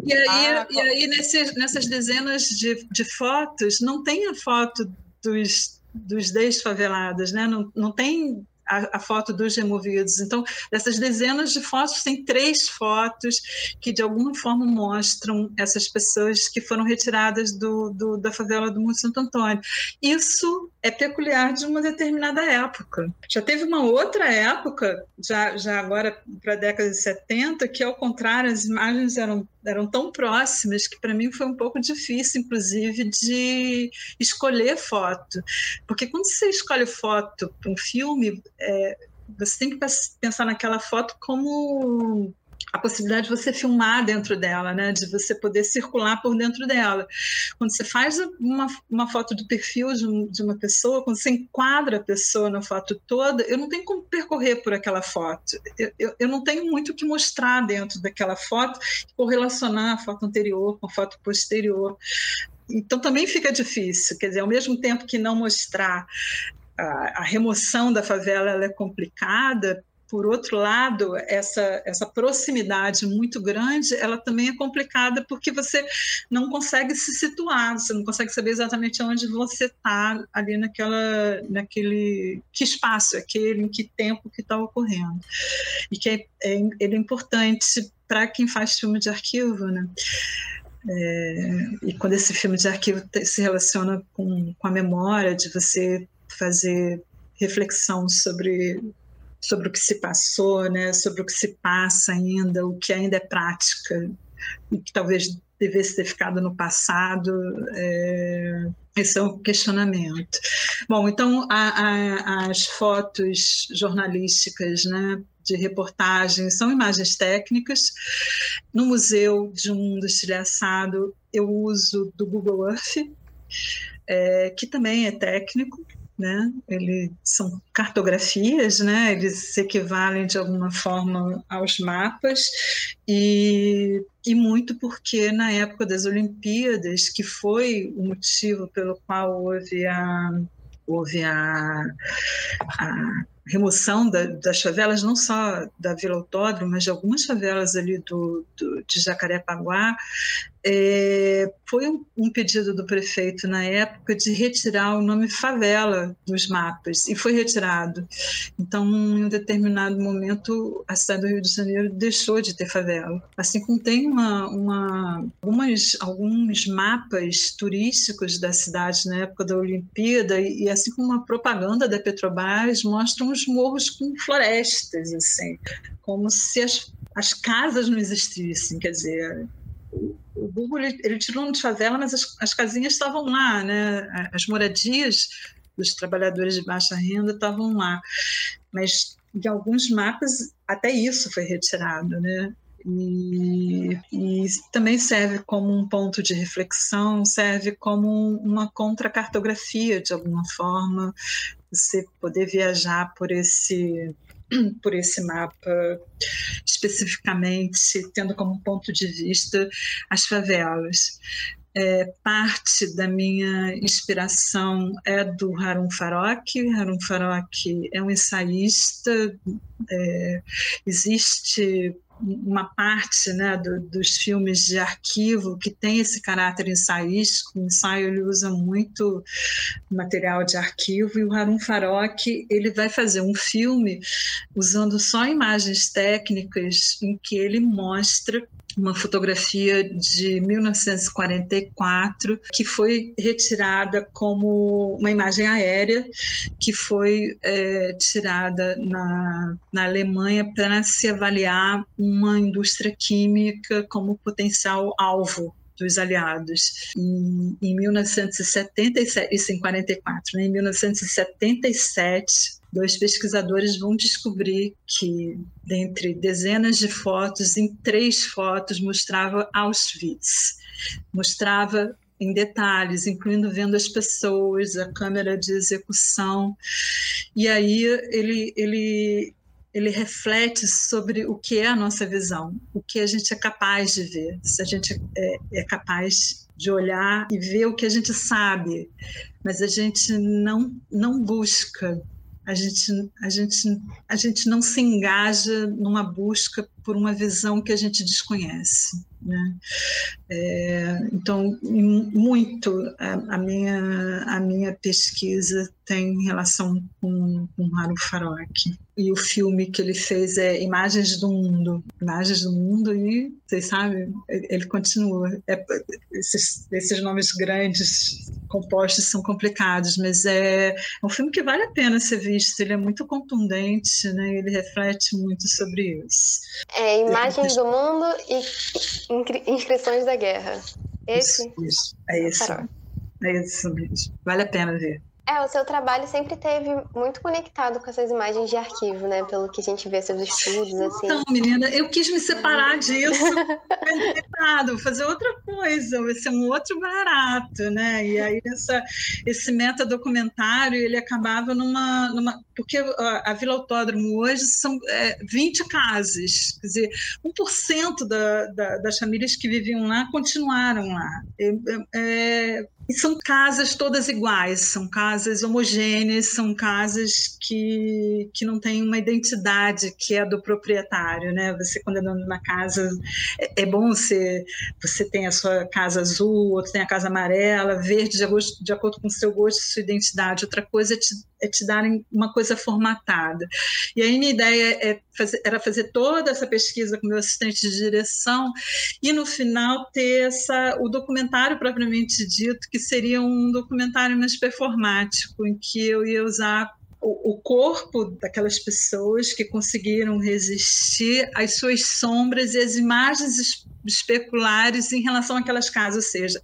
e aí, a... e aí nesse, nessas dezenas de, de fotos, não tem a foto dos, dos desfavelados, né? Não, não tem a, a, foto dos removidos. Então, dessas dezenas de fotos, tem três fotos que de alguma forma mostram essas pessoas que foram retiradas do, do da favela do Morro Santo Antônio. Isso é peculiar de uma determinada época. Já teve uma outra época, já, já agora para a década de 70, que ao contrário, as imagens eram, eram tão próximas que para mim foi um pouco difícil, inclusive, de escolher foto. Porque quando você escolhe foto para um filme, é, você tem que pensar naquela foto como a possibilidade de você filmar dentro dela, né? de você poder circular por dentro dela. Quando você faz uma, uma foto do perfil de, um, de, uma pessoa, quando você enquadra a pessoa na foto toda, eu não tenho como percorrer por aquela foto. Eu, eu, eu não tenho muito o que mostrar dentro daquela foto, correlacionar a foto anterior com a foto posterior. Então também fica difícil, quer dizer, ao mesmo tempo que não mostrar a, a remoção da favela é complicada, por outro lado, essa, essa proximidade muito grande, ela também é complicada porque você não consegue se situar, você não consegue saber exatamente onde você está ali naquela, naquele, que espaço aquele, em que tempo que está ocorrendo. E que é, é, ele é importante para quem faz filme de arquivo, né? É, e quando esse filme de arquivo se relaciona com, com a memória, de você fazer reflexão sobre sobre o que se passou, né, sobre o que se passa ainda, o que ainda é prática e que talvez devesse ter ficado no passado. É, esse é um questionamento. Bom, então a, a, as fotos jornalísticas, né, de reportagem são imagens técnicas. No museu de um mundo eu uso do Google Earth, é, que também é técnico né? Eles são cartografias, né? Eles se equivalem de alguma forma aos mapas e, e muito porque na época das Olimpíadas, que foi o motivo pelo qual houve a houve a, a remoção da, das favelas, não só da Vila Autódromo, mas de algumas favelas ali do, do de Jacarepaguá, é, foi um, um, pedido do prefeito na época de retirar o nome favela dos mapas, e foi retirado. Então, em um determinado momento, a cidade do Rio de Janeiro deixou de ter favela. Assim como tem uma, uma, algumas, alguns mapas turísticos da cidade na época da Olimpíada, e, e assim como uma propaganda da Petrobras mostram os morros com florestas, assim, como se as, as casas não existissem, quer dizer, o Google ele, ele tirou de favela, mas as, as casinhas estavam lá, né? As moradias dos trabalhadores de baixa renda estavam lá, mas de alguns mapas até isso foi retirado, né? E, e, também serve como um ponto de reflexão, serve como uma contracartografia de alguma forma, você poder viajar por esse por esse mapa, especificamente tendo como ponto de vista as favelas. É, parte da minha inspiração é do Harun Farok. Harun Farok é um ensaísta, é, existe uma parte né, do, dos filmes de arquivo que tem esse caráter ensaístico. O ensaio ele usa muito material de arquivo e o Harun Farok ele vai fazer um filme usando só imagens técnicas em que ele mostra uma fotografia de 1944 que foi retirada como uma imagem aérea que foi é, tirada na, na Alemanha para se avaliar uma indústria química como potencial alvo dos aliados. Em, em 1977, isso em 44, né? em 1977, dois pesquisadores vão descobrir que, dentre dezenas de fotos, em três fotos mostrava Auschwitz, mostrava em detalhes, incluindo vendo as pessoas, a câmera de execução. E aí ele, ele, ele reflete sobre o que é a nossa visão, o que a gente é capaz de ver, se a gente é, é capaz de olhar e ver o que a gente sabe, mas a gente não, não busca a gente, a, gente, a gente não se engaja numa busca por uma visão que a gente desconhece. Né? É, então, muito a, a, minha, a minha pesquisa tem relação com, com Haru Farok. E o filme que ele fez é Imagens do Mundo. Imagens do Mundo, e vocês sabem, ele continua. É, esses, esses nomes grandes compostos são complicados, mas é, é, um filme que vale a pena ser visto. Ele é muito contundente, né? ele reflete muito sobre isso. É Imagens do Mundo e Inscrições da Guerra. Esse? Isso, isso. é esse. É isso mesmo. Vale a pena ver. É, o seu trabalho sempre teve muito conectado com essas imagens de arquivo, né? Pelo que a gente vê seus estudos, assim. Não, menina, eu quis me separar disso, vou fazer outra coisa, vai ser um outro barato, né? E aí essa, esse metadocumentário, ele acabava numa, numa... Porque a, a Vila Autódromo hoje são é, 20 casas, quer dizer, 1% da, da, das famílias que viviam lá continuaram lá. É, é, e são casas todas iguais, são casas homogêneas, são casas que, que não têm uma identidade que é do proprietário, né? Você quando é dono de uma casa, é, é bom você você tem a sua casa azul, outro tem a casa amarela, verde, de, de acordo com o seu gosto, sua identidade. Outra coisa é te, é te darem uma coisa formatada. E aí minha ideia é fazer, era fazer toda essa pesquisa com meu assistente de direção e no final ter essa, o documentário propriamente dito, que seria um documentário mais performático, em que eu ia usar o, corpo daquelas pessoas que conseguiram resistir às suas sombras e às imagens especulares em relação àquelas casas, ou seja,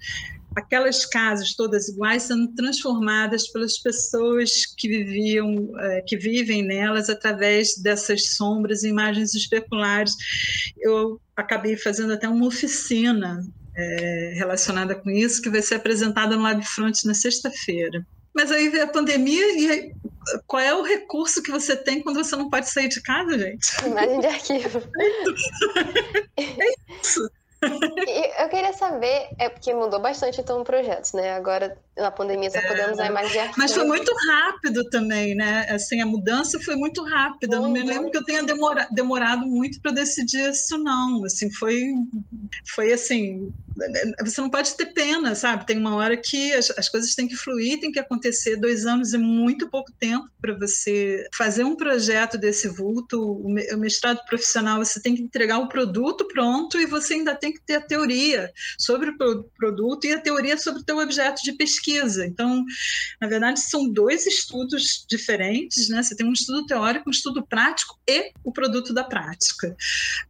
aquelas casas todas iguais sendo transformadas pelas pessoas que viviam, é, que vivem nelas através dessas sombras, imagens especulares. Eu acabei fazendo até uma oficina é, relacionada com isso que vai ser apresentada no Lab Front na sexta-feira. Mas aí vem a pandemia e qual é o recurso que você tem quando você não pode sair de casa, gente? Imagem de arquivo. É isso. Eu queria saber, é porque mudou bastante então o projeto, né? Agora na pandemia só podemos usar mais de arquivo. Mas foi muito rápido também, né? Assim, a mudança foi muito rápida. Não me lembro que eu tenha demora, demorado muito para decidir isso, não. Assim, foi, foi assim. Você não pode ter pena, sabe? Tem uma hora que as, as coisas têm que fluir, tem que acontecer. Dois anos é muito pouco tempo para você fazer um projeto desse vulto. O mestrado profissional, você tem que entregar o produto pronto e você ainda tem que ter a teoria sobre o produto e a teoria sobre o teu objeto de pesquisa pesquisa. Então, na verdade, são dois estudos diferentes, né? Você tem um estudo teórico, um estudo prático e o produto da prática.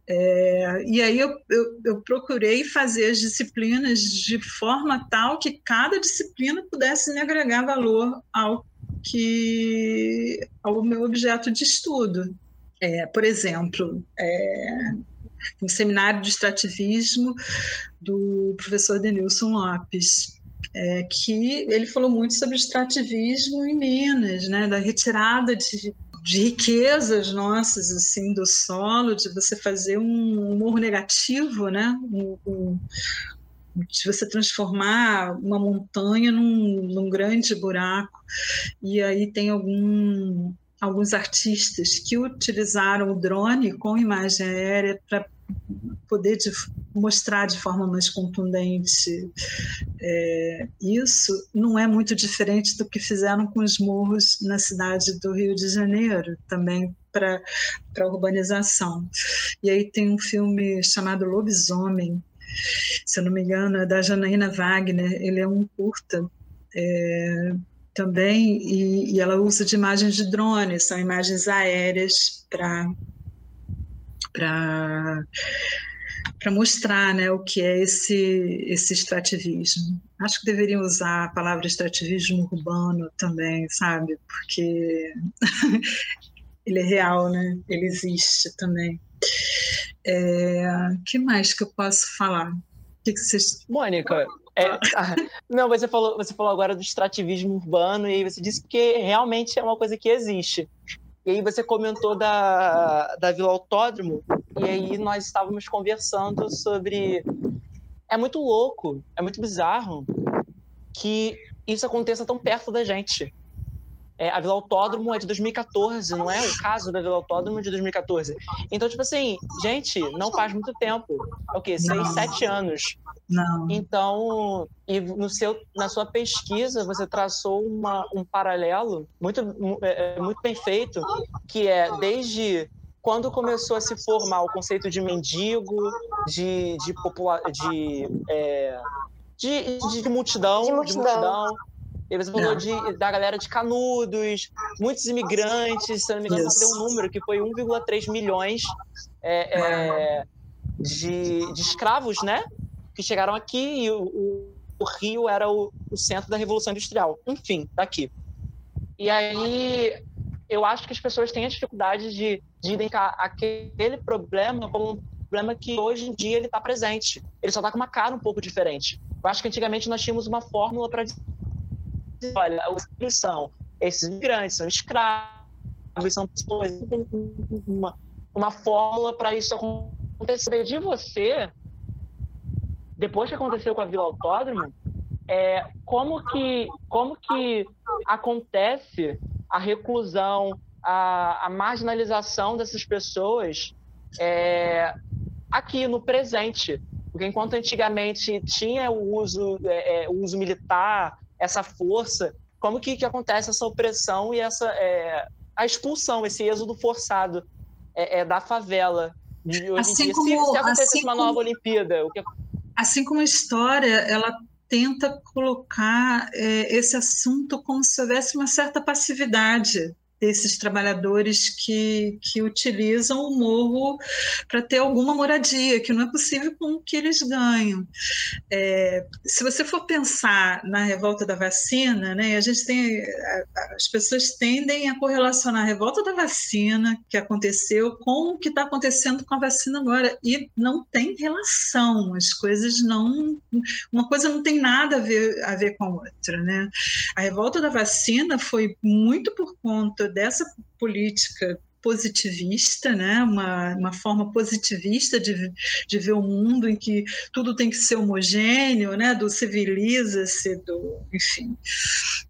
É, e aí eu, eu, eu procurei fazer as disciplinas de forma tal que cada disciplina pudesse me agregar valor ao que ao meu objeto de estudo. É, por exemplo, é, um seminário de extrativismo do professor Denilson Lopes é, que ele falou muito sobre extrativismo em Minas, né, da retirada de, de riquezas nossas assim do solo, de você fazer um humor negativo, né, um, um, de você transformar uma montanha num, num grande buraco. E aí tem algum alguns artistas que utilizaram o drone com imagem aérea para poder de, mostrar de forma mais contundente é, isso, não é muito diferente do que fizeram com os morros na cidade do Rio de Janeiro, também para a urbanização. E aí tem um filme chamado Lobisomem, se eu não me engano, é da Janaína Wagner, ele é um curta. É, também, e, e, ela usa de imagens de drone, são imagens aéreas para para mostrar né, o que é esse, esse extrativismo. Acho que deveriam usar a palavra extrativismo urbano também, sabe? Porque ele é real, né? Ele existe também. É, que mais que eu posso falar? O que, que vocês... Mônica, é, ah, não, você falou, você falou agora do extrativismo urbano e você disse que realmente é uma coisa que existe. E aí você comentou da, da Vila Autódromo, e aí nós estávamos conversando sobre. É muito louco, é muito bizarro que isso aconteça tão perto da gente. É, a Vila Autódromo é de 2014, não é o caso da Vila Autódromo de 2014. Então, tipo assim, gente, não faz muito tempo. É o quê? Seis, sete anos. Não. Então, e no seu, na sua pesquisa, você traçou uma, um paralelo muito, é, é, muito bem feito, que é desde quando começou a se formar o conceito de mendigo, de, de, popula de, é, de, de, de, multidão, de multidão, de multidão. E você falou de, da galera de Canudos, muitos imigrantes, se não me engano, deu um número que foi 1,3 milhões é, é, de, de escravos, né? Que chegaram aqui e o, o, o Rio era o, o, centro da Revolução Industrial. Enfim, daqui. E aí eu acho que as pessoas têm a dificuldade de, de identificar aquele problema como um problema que hoje em dia ele está presente. Ele só está com uma cara um pouco diferente. Eu acho que antigamente nós tínhamos uma fórmula para dizer, olha, os são esses imigrantes, são escravos, são pessoas, uma, uma fórmula para isso acontecer. De você, depois que aconteceu com a Vila Autódromo, é, como, que, como que acontece a reclusão, a, a marginalização dessas pessoas é, aqui no presente? Porque enquanto antigamente tinha o uso, é, é o uso militar, essa força, como que, que acontece essa opressão e essa é, a expulsão, esse êxodo forçado é, é, da favela de hoje assim em dia. Como, se, se acontecesse assim uma nova Olimpíada, o que assim como a história ela tenta colocar é, esse assunto como se houvesse uma certa passividade desses trabalhadores que, que utilizam o morro para ter alguma moradia, que não é possível com o que eles ganham. É, se você for pensar na revolta da vacina, né, a gente tem as pessoas tendem a correlacionar a revolta da vacina que aconteceu com o que está acontecendo com a vacina agora e não tem relação. As coisas não, uma coisa não tem nada a ver a ver com a outra, né? A revolta da vacina foi muito por conta dessa política positivista, né? uma, uma forma positivista de, de ver o mundo em que tudo tem que ser homogêneo, né? do civiliza-se, do, enfim,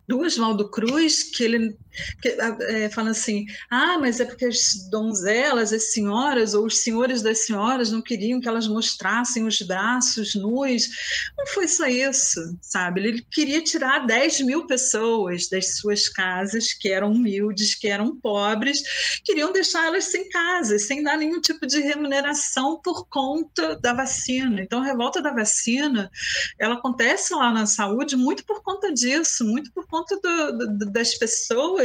do Oswaldo Cruz, que ele que, é, fala assim: ah, mas é porque as donzelas, as senhoras ou os senhores das senhoras não queriam que elas mostrassem os braços nus. Não foi só isso, sabe? Ele queria tirar 10 mil pessoas das suas casas, que eram humildes, que eram pobres, queriam deixá-las sem casa, sem dar nenhum tipo de remuneração por conta da vacina. Então, a revolta da vacina, ela acontece lá na saúde muito por conta disso, muito por conta do, do, das pessoas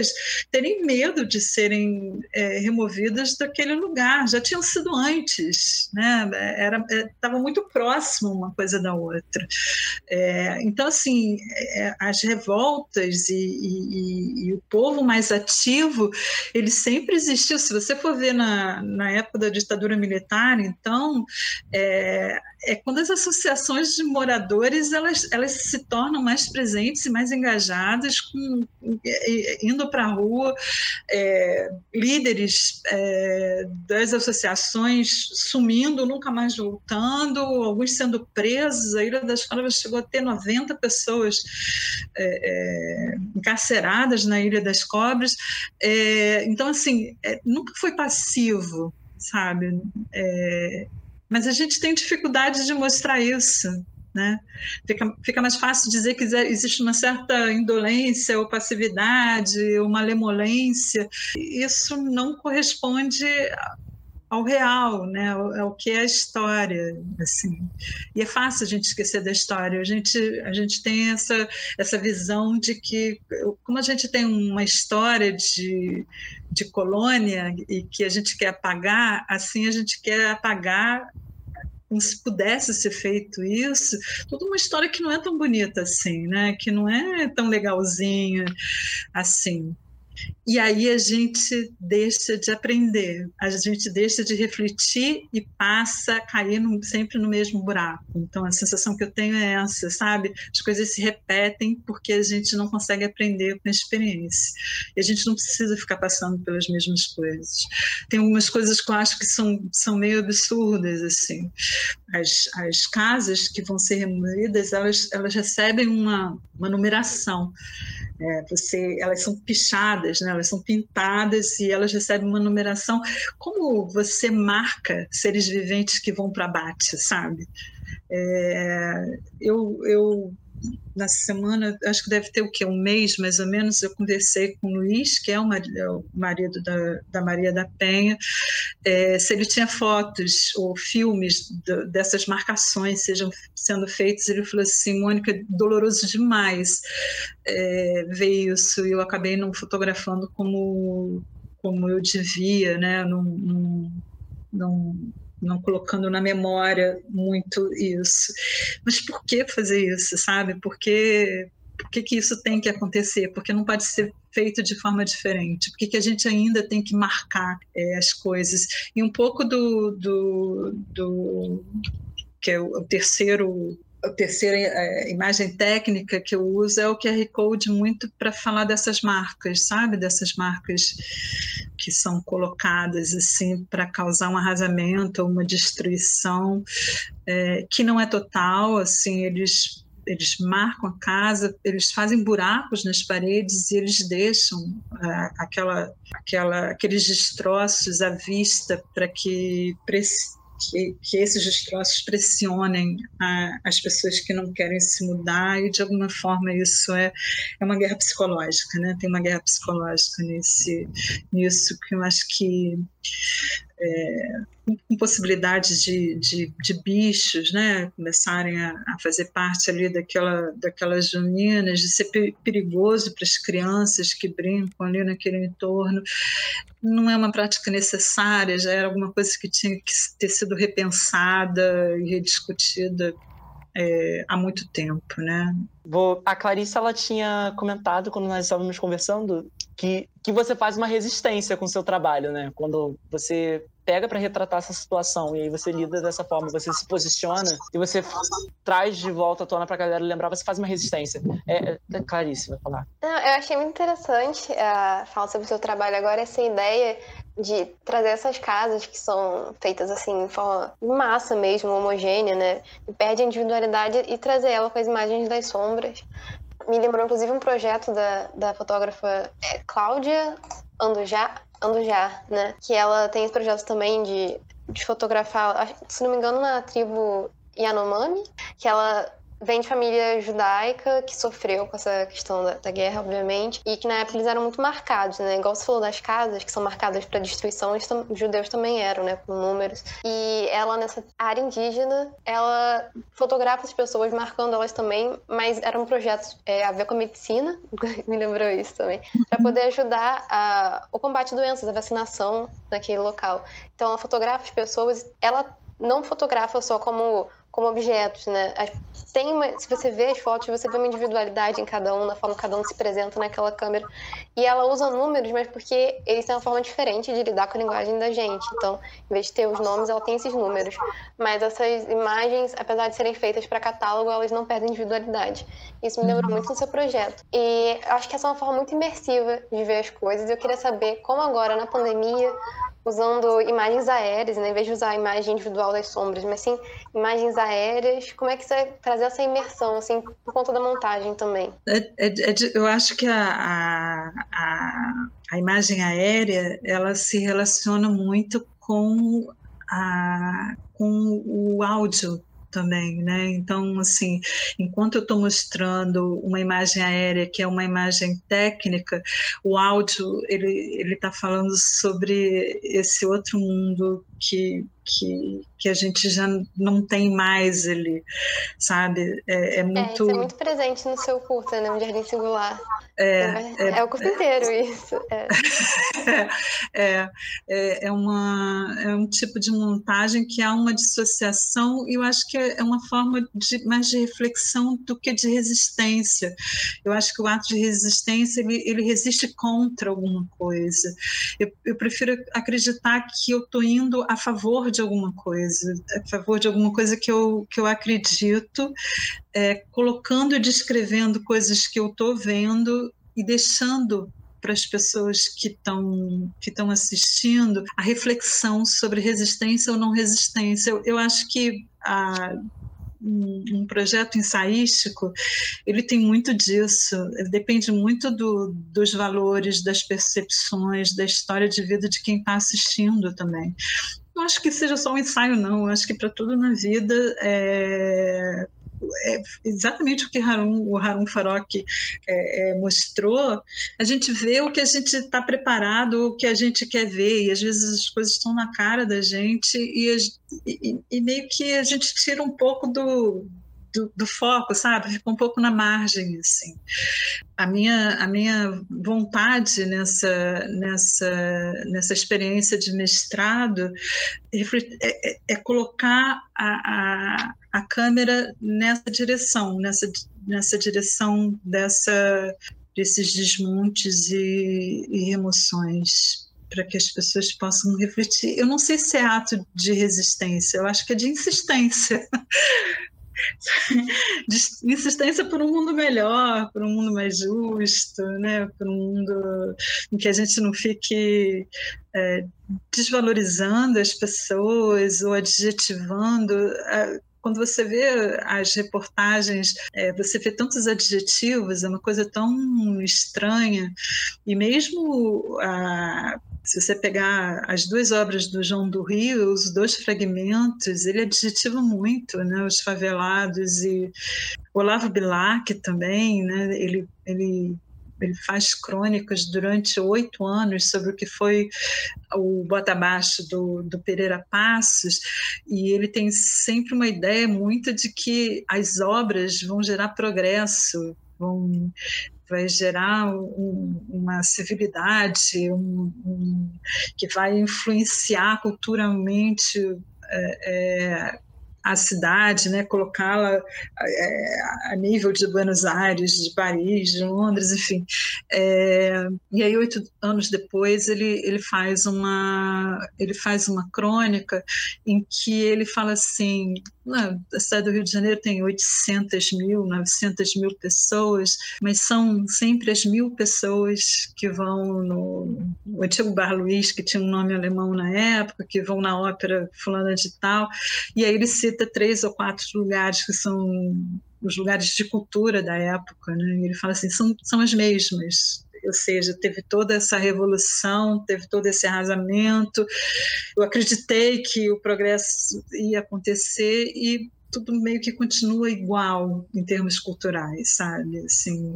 terem medo de serem é, removidas daquele lugar. Já tinham sido antes, né? Era estava é, muito próximo uma coisa da outra. É, então, assim, é, as revoltas e, e, e, o povo mais ativo, ele sempre existiu. Se você for ver na, na época da ditadura militar, então, é, é quando as associações de moradores elas, elas se tornam mais presentes e mais engajadas, com, indo para a rua, é, líderes é, das associações sumindo, nunca mais voltando, alguns sendo presos. A Ilha das Cobras chegou a ter 90 pessoas é, é, encarceradas na Ilha das Cobras. É, então, assim, é, nunca foi passivo, sabe? É, mas a gente tem dificuldade de mostrar isso. Né? Fica, fica mais fácil dizer que existe uma certa indolência ou passividade, ou malemolência. Isso não corresponde ao real, né? ao, que é a história, assim. E é fácil a gente esquecer da história. A gente a gente tem essa essa visão de que como a gente tem uma história de de colônia e que a gente quer apagar, assim a gente quer apagar como se pudesse ser feito isso, toda uma história que não é tão bonita assim, né? Que não é tão legalzinha assim. E aí a gente deixa de aprender, a gente deixa de refletir e passa a cair no, sempre no mesmo buraco. Então a sensação que eu tenho é essa, sabe? As coisas se repetem porque a gente não consegue aprender com a experiência. E a gente não precisa ficar passando pelas mesmas coisas. Tem algumas coisas que eu acho que são, são meio absurdas, assim. As, as casas que vão ser removidas, elas, elas recebem uma, uma numeração. É, você, elas são pichadas, né? elas são pintadas e elas recebem uma numeração. Como você marca seres viventes que vão para abate, sabe? É, eu, eu na semana, acho que deve ter o quê? Um mês mais ou menos, eu conversei com o Luiz, que é o marido, é o marido da, da, Maria da Penha, é, se ele tinha fotos ou filmes de, dessas marcações sejam sendo feitos. Ele falou assim: Mônica, doloroso demais é, ver isso, e eu acabei não fotografando como, como eu devia, né? Não, não, não não colocando na memória muito isso. Mas por que fazer isso, sabe? Por que, por que, que isso tem que acontecer? Porque não pode ser feito de forma diferente? Por que, que a gente ainda tem que marcar é, as coisas? E um pouco do, do, do que é o terceiro a terceira é, imagem técnica que eu uso é o QR Code muito para falar dessas marcas, sabe? Dessas marcas que são colocadas assim para causar um arrasamento ou uma destruição é, que não é total, assim, eles eles marcam a casa, eles fazem buracos nas paredes e eles deixam é, aquela, aquela, aqueles destroços à vista para que que, que esses destroços pressionem a, as pessoas que não querem se mudar e de alguma forma isso é, é uma guerra psicológica, né? Tem uma guerra psicológica nesse nisso que eu acho que é, com possibilidades de, de, de, bichos, né, começarem a, a, fazer parte ali daquela, daquelas juninas, de ser perigoso para as crianças que brincam ali naquele entorno, não é uma prática necessária, já era alguma coisa que tinha que ter sido repensada e rediscutida é, há muito tempo, né? Vou, a Clarice ela tinha comentado quando nós estávamos conversando que, que você faz uma resistência com o seu trabalho, né? Quando você pega para retratar essa situação e aí você lida dessa forma, você se posiciona e você traz de volta à tona para a galera lembrar, você faz uma resistência. É, é, é vai falar. Não, eu achei muito interessante uh, falar sobre o seu trabalho agora, essa ideia de trazer essas casas que são feitas assim, em forma massa mesmo, homogênea, né? E perde a individualidade e trazer ela com as imagens das sombras. Me lembrou, inclusive, um projeto da, da fotógrafa é, Cláudia Andujar, Andujar, né? Que ela tem esse projeto também de, de fotografar, se não me engano, na tribo Yanomami, que ela vem de família judaica que sofreu com essa questão da, da, guerra, obviamente, e que na época eles eram muito marcados, né? Igual você falou das casas que são marcadas para destruição, os judeus também eram, né? Com números. E ela, nessa área indígena, ela fotografa as pessoas, marcando elas também, mas eram projetos é, a ver com a medicina, me lembrou isso também, para poder ajudar a, o combate a doenças, a vacinação naquele local. Então ela fotografa as pessoas, ela não fotografa só como como objetos, né? Tem uma, se você vê as fotos, você vê uma individualidade em cada um, na forma que cada um se apresenta naquela câmera. E ela usa números, mas porque eles têm uma forma diferente de lidar com a linguagem da gente. Então, em vez de ter os nomes, ela tem esses números. Mas essas imagens, apesar de serem feitas para catálogo, elas não perdem individualidade. Isso me lembrou uhum. muito do seu projeto. E acho que essa é uma forma muito imersiva de ver as coisas. Eu queria saber como agora, na pandemia, usando imagens aéreas, né? em vez de usar a imagem individual das sombras, mas sim imagens aéreas. Como é que você trazer essa imersão, assim, por conta da montagem também? É, é, é, eu acho que a, a, a, imagem aérea, ela se relaciona muito com, a, com o áudio também, né? Então, assim, enquanto eu estou mostrando uma imagem aérea que é uma imagem técnica, o áudio ele ele está falando sobre esse outro mundo que que, que a gente já não tem mais ali, sabe? É, é muito. É, isso é muito presente no seu curso, né? Um jardim singular. É, é, é, o curso inteiro isso. É. é, é, é, uma, é um tipo de montagem que há uma dissociação e eu acho que é uma forma de, mais de reflexão do que de resistência. Eu acho que o ato de resistência ele, ele resiste contra alguma coisa. Eu, eu prefiro acreditar que eu estou indo a favor de alguma coisa, a favor de alguma coisa que eu, que eu acredito, é, colocando e descrevendo coisas que eu estou vendo e deixando para as pessoas que estão que estão assistindo a reflexão sobre resistência ou não resistência. Eu, eu acho que a, um, um, projeto ensaístico ele tem muito disso. Depende muito do, dos valores, das percepções, da história de vida de quem está assistindo também não acho que seja só um ensaio, não. Acho que para tudo na vida é, é exatamente o que Harun, o Harun Farok é, é, mostrou, a gente vê o que a gente está preparado, o que a gente quer ver, e às vezes as coisas estão na cara da gente, e, e, e meio que a gente tira um pouco do, do, do, foco, sabe? Fica um pouco na margem, assim. A minha, a minha vontade nessa, nessa, nessa experiência de mestrado é, é, é colocar a, a, a câmera nessa direção, nessa, nessa direção dessa, desses desmontes e, e remoções para que as pessoas possam refletir. Eu não sei se é ato de resistência, eu acho que é de insistência. insistência por um mundo melhor, por um mundo mais justo, né? por um mundo em que a gente não fique é, desvalorizando as pessoas ou adjetivando. É, quando você vê as reportagens, é, você vê tantos adjetivos, é uma coisa tão estranha. E mesmo a, se você pegar as duas obras do João do Rio, os dois fragmentos, ele adjetiva muito, né? Os favelados e Olavo Bilac também, né? Ele, ele ele faz crônicas durante oito anos sobre o que foi o Bota Abaixo do, do Pereira Passos, e ele tem sempre uma ideia muito de que as obras vão gerar progresso, vão vai gerar um, uma civilidade, um, um, que vai influenciar culturalmente é, é, a cidade, né, colocá-la é, a nível de Buenos Aires, de Paris, de Londres, enfim. É, e aí oito anos depois ele ele faz uma ele faz uma crônica em que ele fala assim a cidade do Rio de Janeiro tem 800 mil, 900 mil pessoas, mas são sempre as mil pessoas que vão no, no antigo Bar Luiz, que tinha um nome alemão na época, que vão na ópera fulana de tal, e aí ele cita três ou quatro lugares que são os lugares de cultura da época, né? Ele fala assim, são, são as mesmas, ou seja, teve toda essa revolução, teve todo esse arrasamento. Eu acreditei que o progresso ia acontecer e tudo meio que continua igual em termos culturais, sabe? Assim,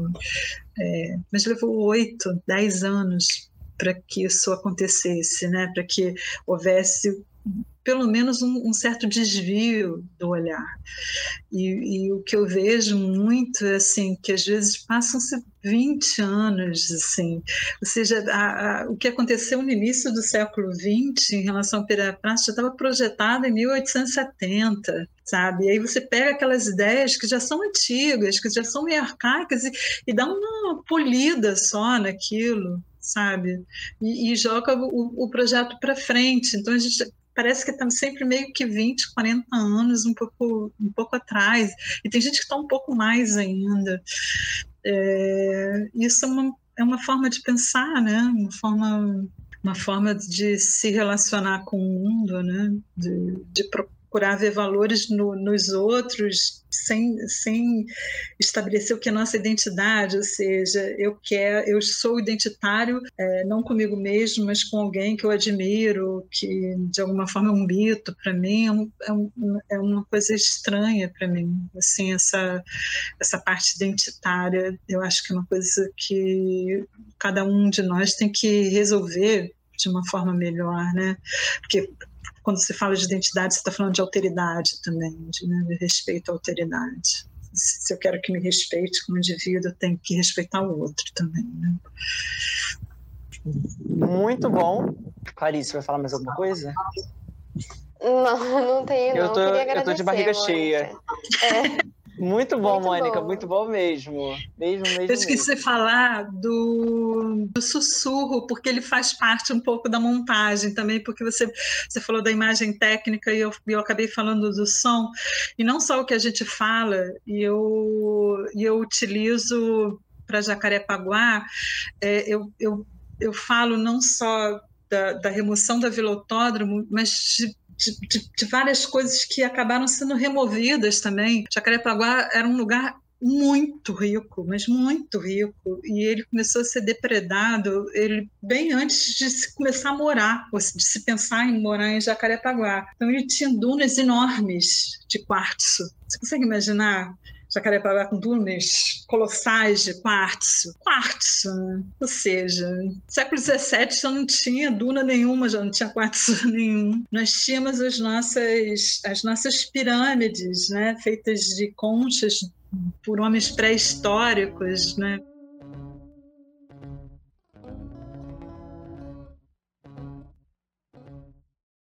é, mas levou oito, dez anos para que isso acontecesse, né? Para que houvesse pelo menos um, um, certo desvio do olhar. E, e, o que eu vejo muito é assim, que às vezes passam-se 20 anos, assim, ou seja, a, a, o que aconteceu no início do século XX em relação Praça já estava projetado em 1870, sabe? E aí você pega aquelas ideias que já são antigas, que já são meio arcaicas e, e dá uma polida só naquilo, sabe? E, e joga o, o projeto para frente. Então a gente parece que estamos sempre meio que 20, 40 anos, um pouco, um pouco atrás. E tem gente que está um pouco mais ainda. É, isso é uma, é uma forma de pensar, né? Uma forma, uma forma de se relacionar com o mundo, né? De, de procurar ver valores no, nos outros sem, sem estabelecer o que é nossa identidade, ou seja, eu quero, eu sou identitário é, não comigo mesmo, mas com alguém que eu admiro, que de alguma forma é um mito para mim, é, é, um, é, uma coisa estranha para mim, assim essa essa parte identitária, eu acho que é uma coisa que cada um de nós tem que resolver de uma forma melhor, né? Porque quando se fala de identidade, você está falando de alteridade também, de, né, de respeito à alteridade. Se eu quero que me respeite como indivíduo, eu tenho que respeitar o outro também. Né? Muito bom. Clarice, vai falar mais alguma coisa? Não, não tenho. Eu tô, eu tô de barriga cheia. É. Muito bom, muito Mônica, bom. muito bom mesmo. Mesmo, mesmo. Eu esqueci mesmo. de falar do, do, sussurro, porque ele faz parte um pouco da montagem também, porque você, você falou da imagem técnica e eu, eu acabei falando do som. E não só o que a gente fala, e eu, e eu utilizo para Jacarepaguá, é, eu, eu, eu falo não só da, da remoção da Vila Autódromo, mas de de, de, de, várias coisas que acabaram sendo removidas também. Jacarepaguá era um lugar muito rico, mas muito rico. E ele começou a ser depredado ele bem antes de se começar a morar, ou de se pensar em morar em Jacarepaguá. Então ele tinha dunas enormes de quartzo. Você consegue imaginar Jacarepaguá com dunas colossais de quartzo. Quartzo, né? ou seja, século XVII já não tinha duna nenhuma, já não tinha quartzo nenhum. Nós tínhamos as nossas, as nossas pirâmides, né, feitas de conchas por homens pré-históricos, né?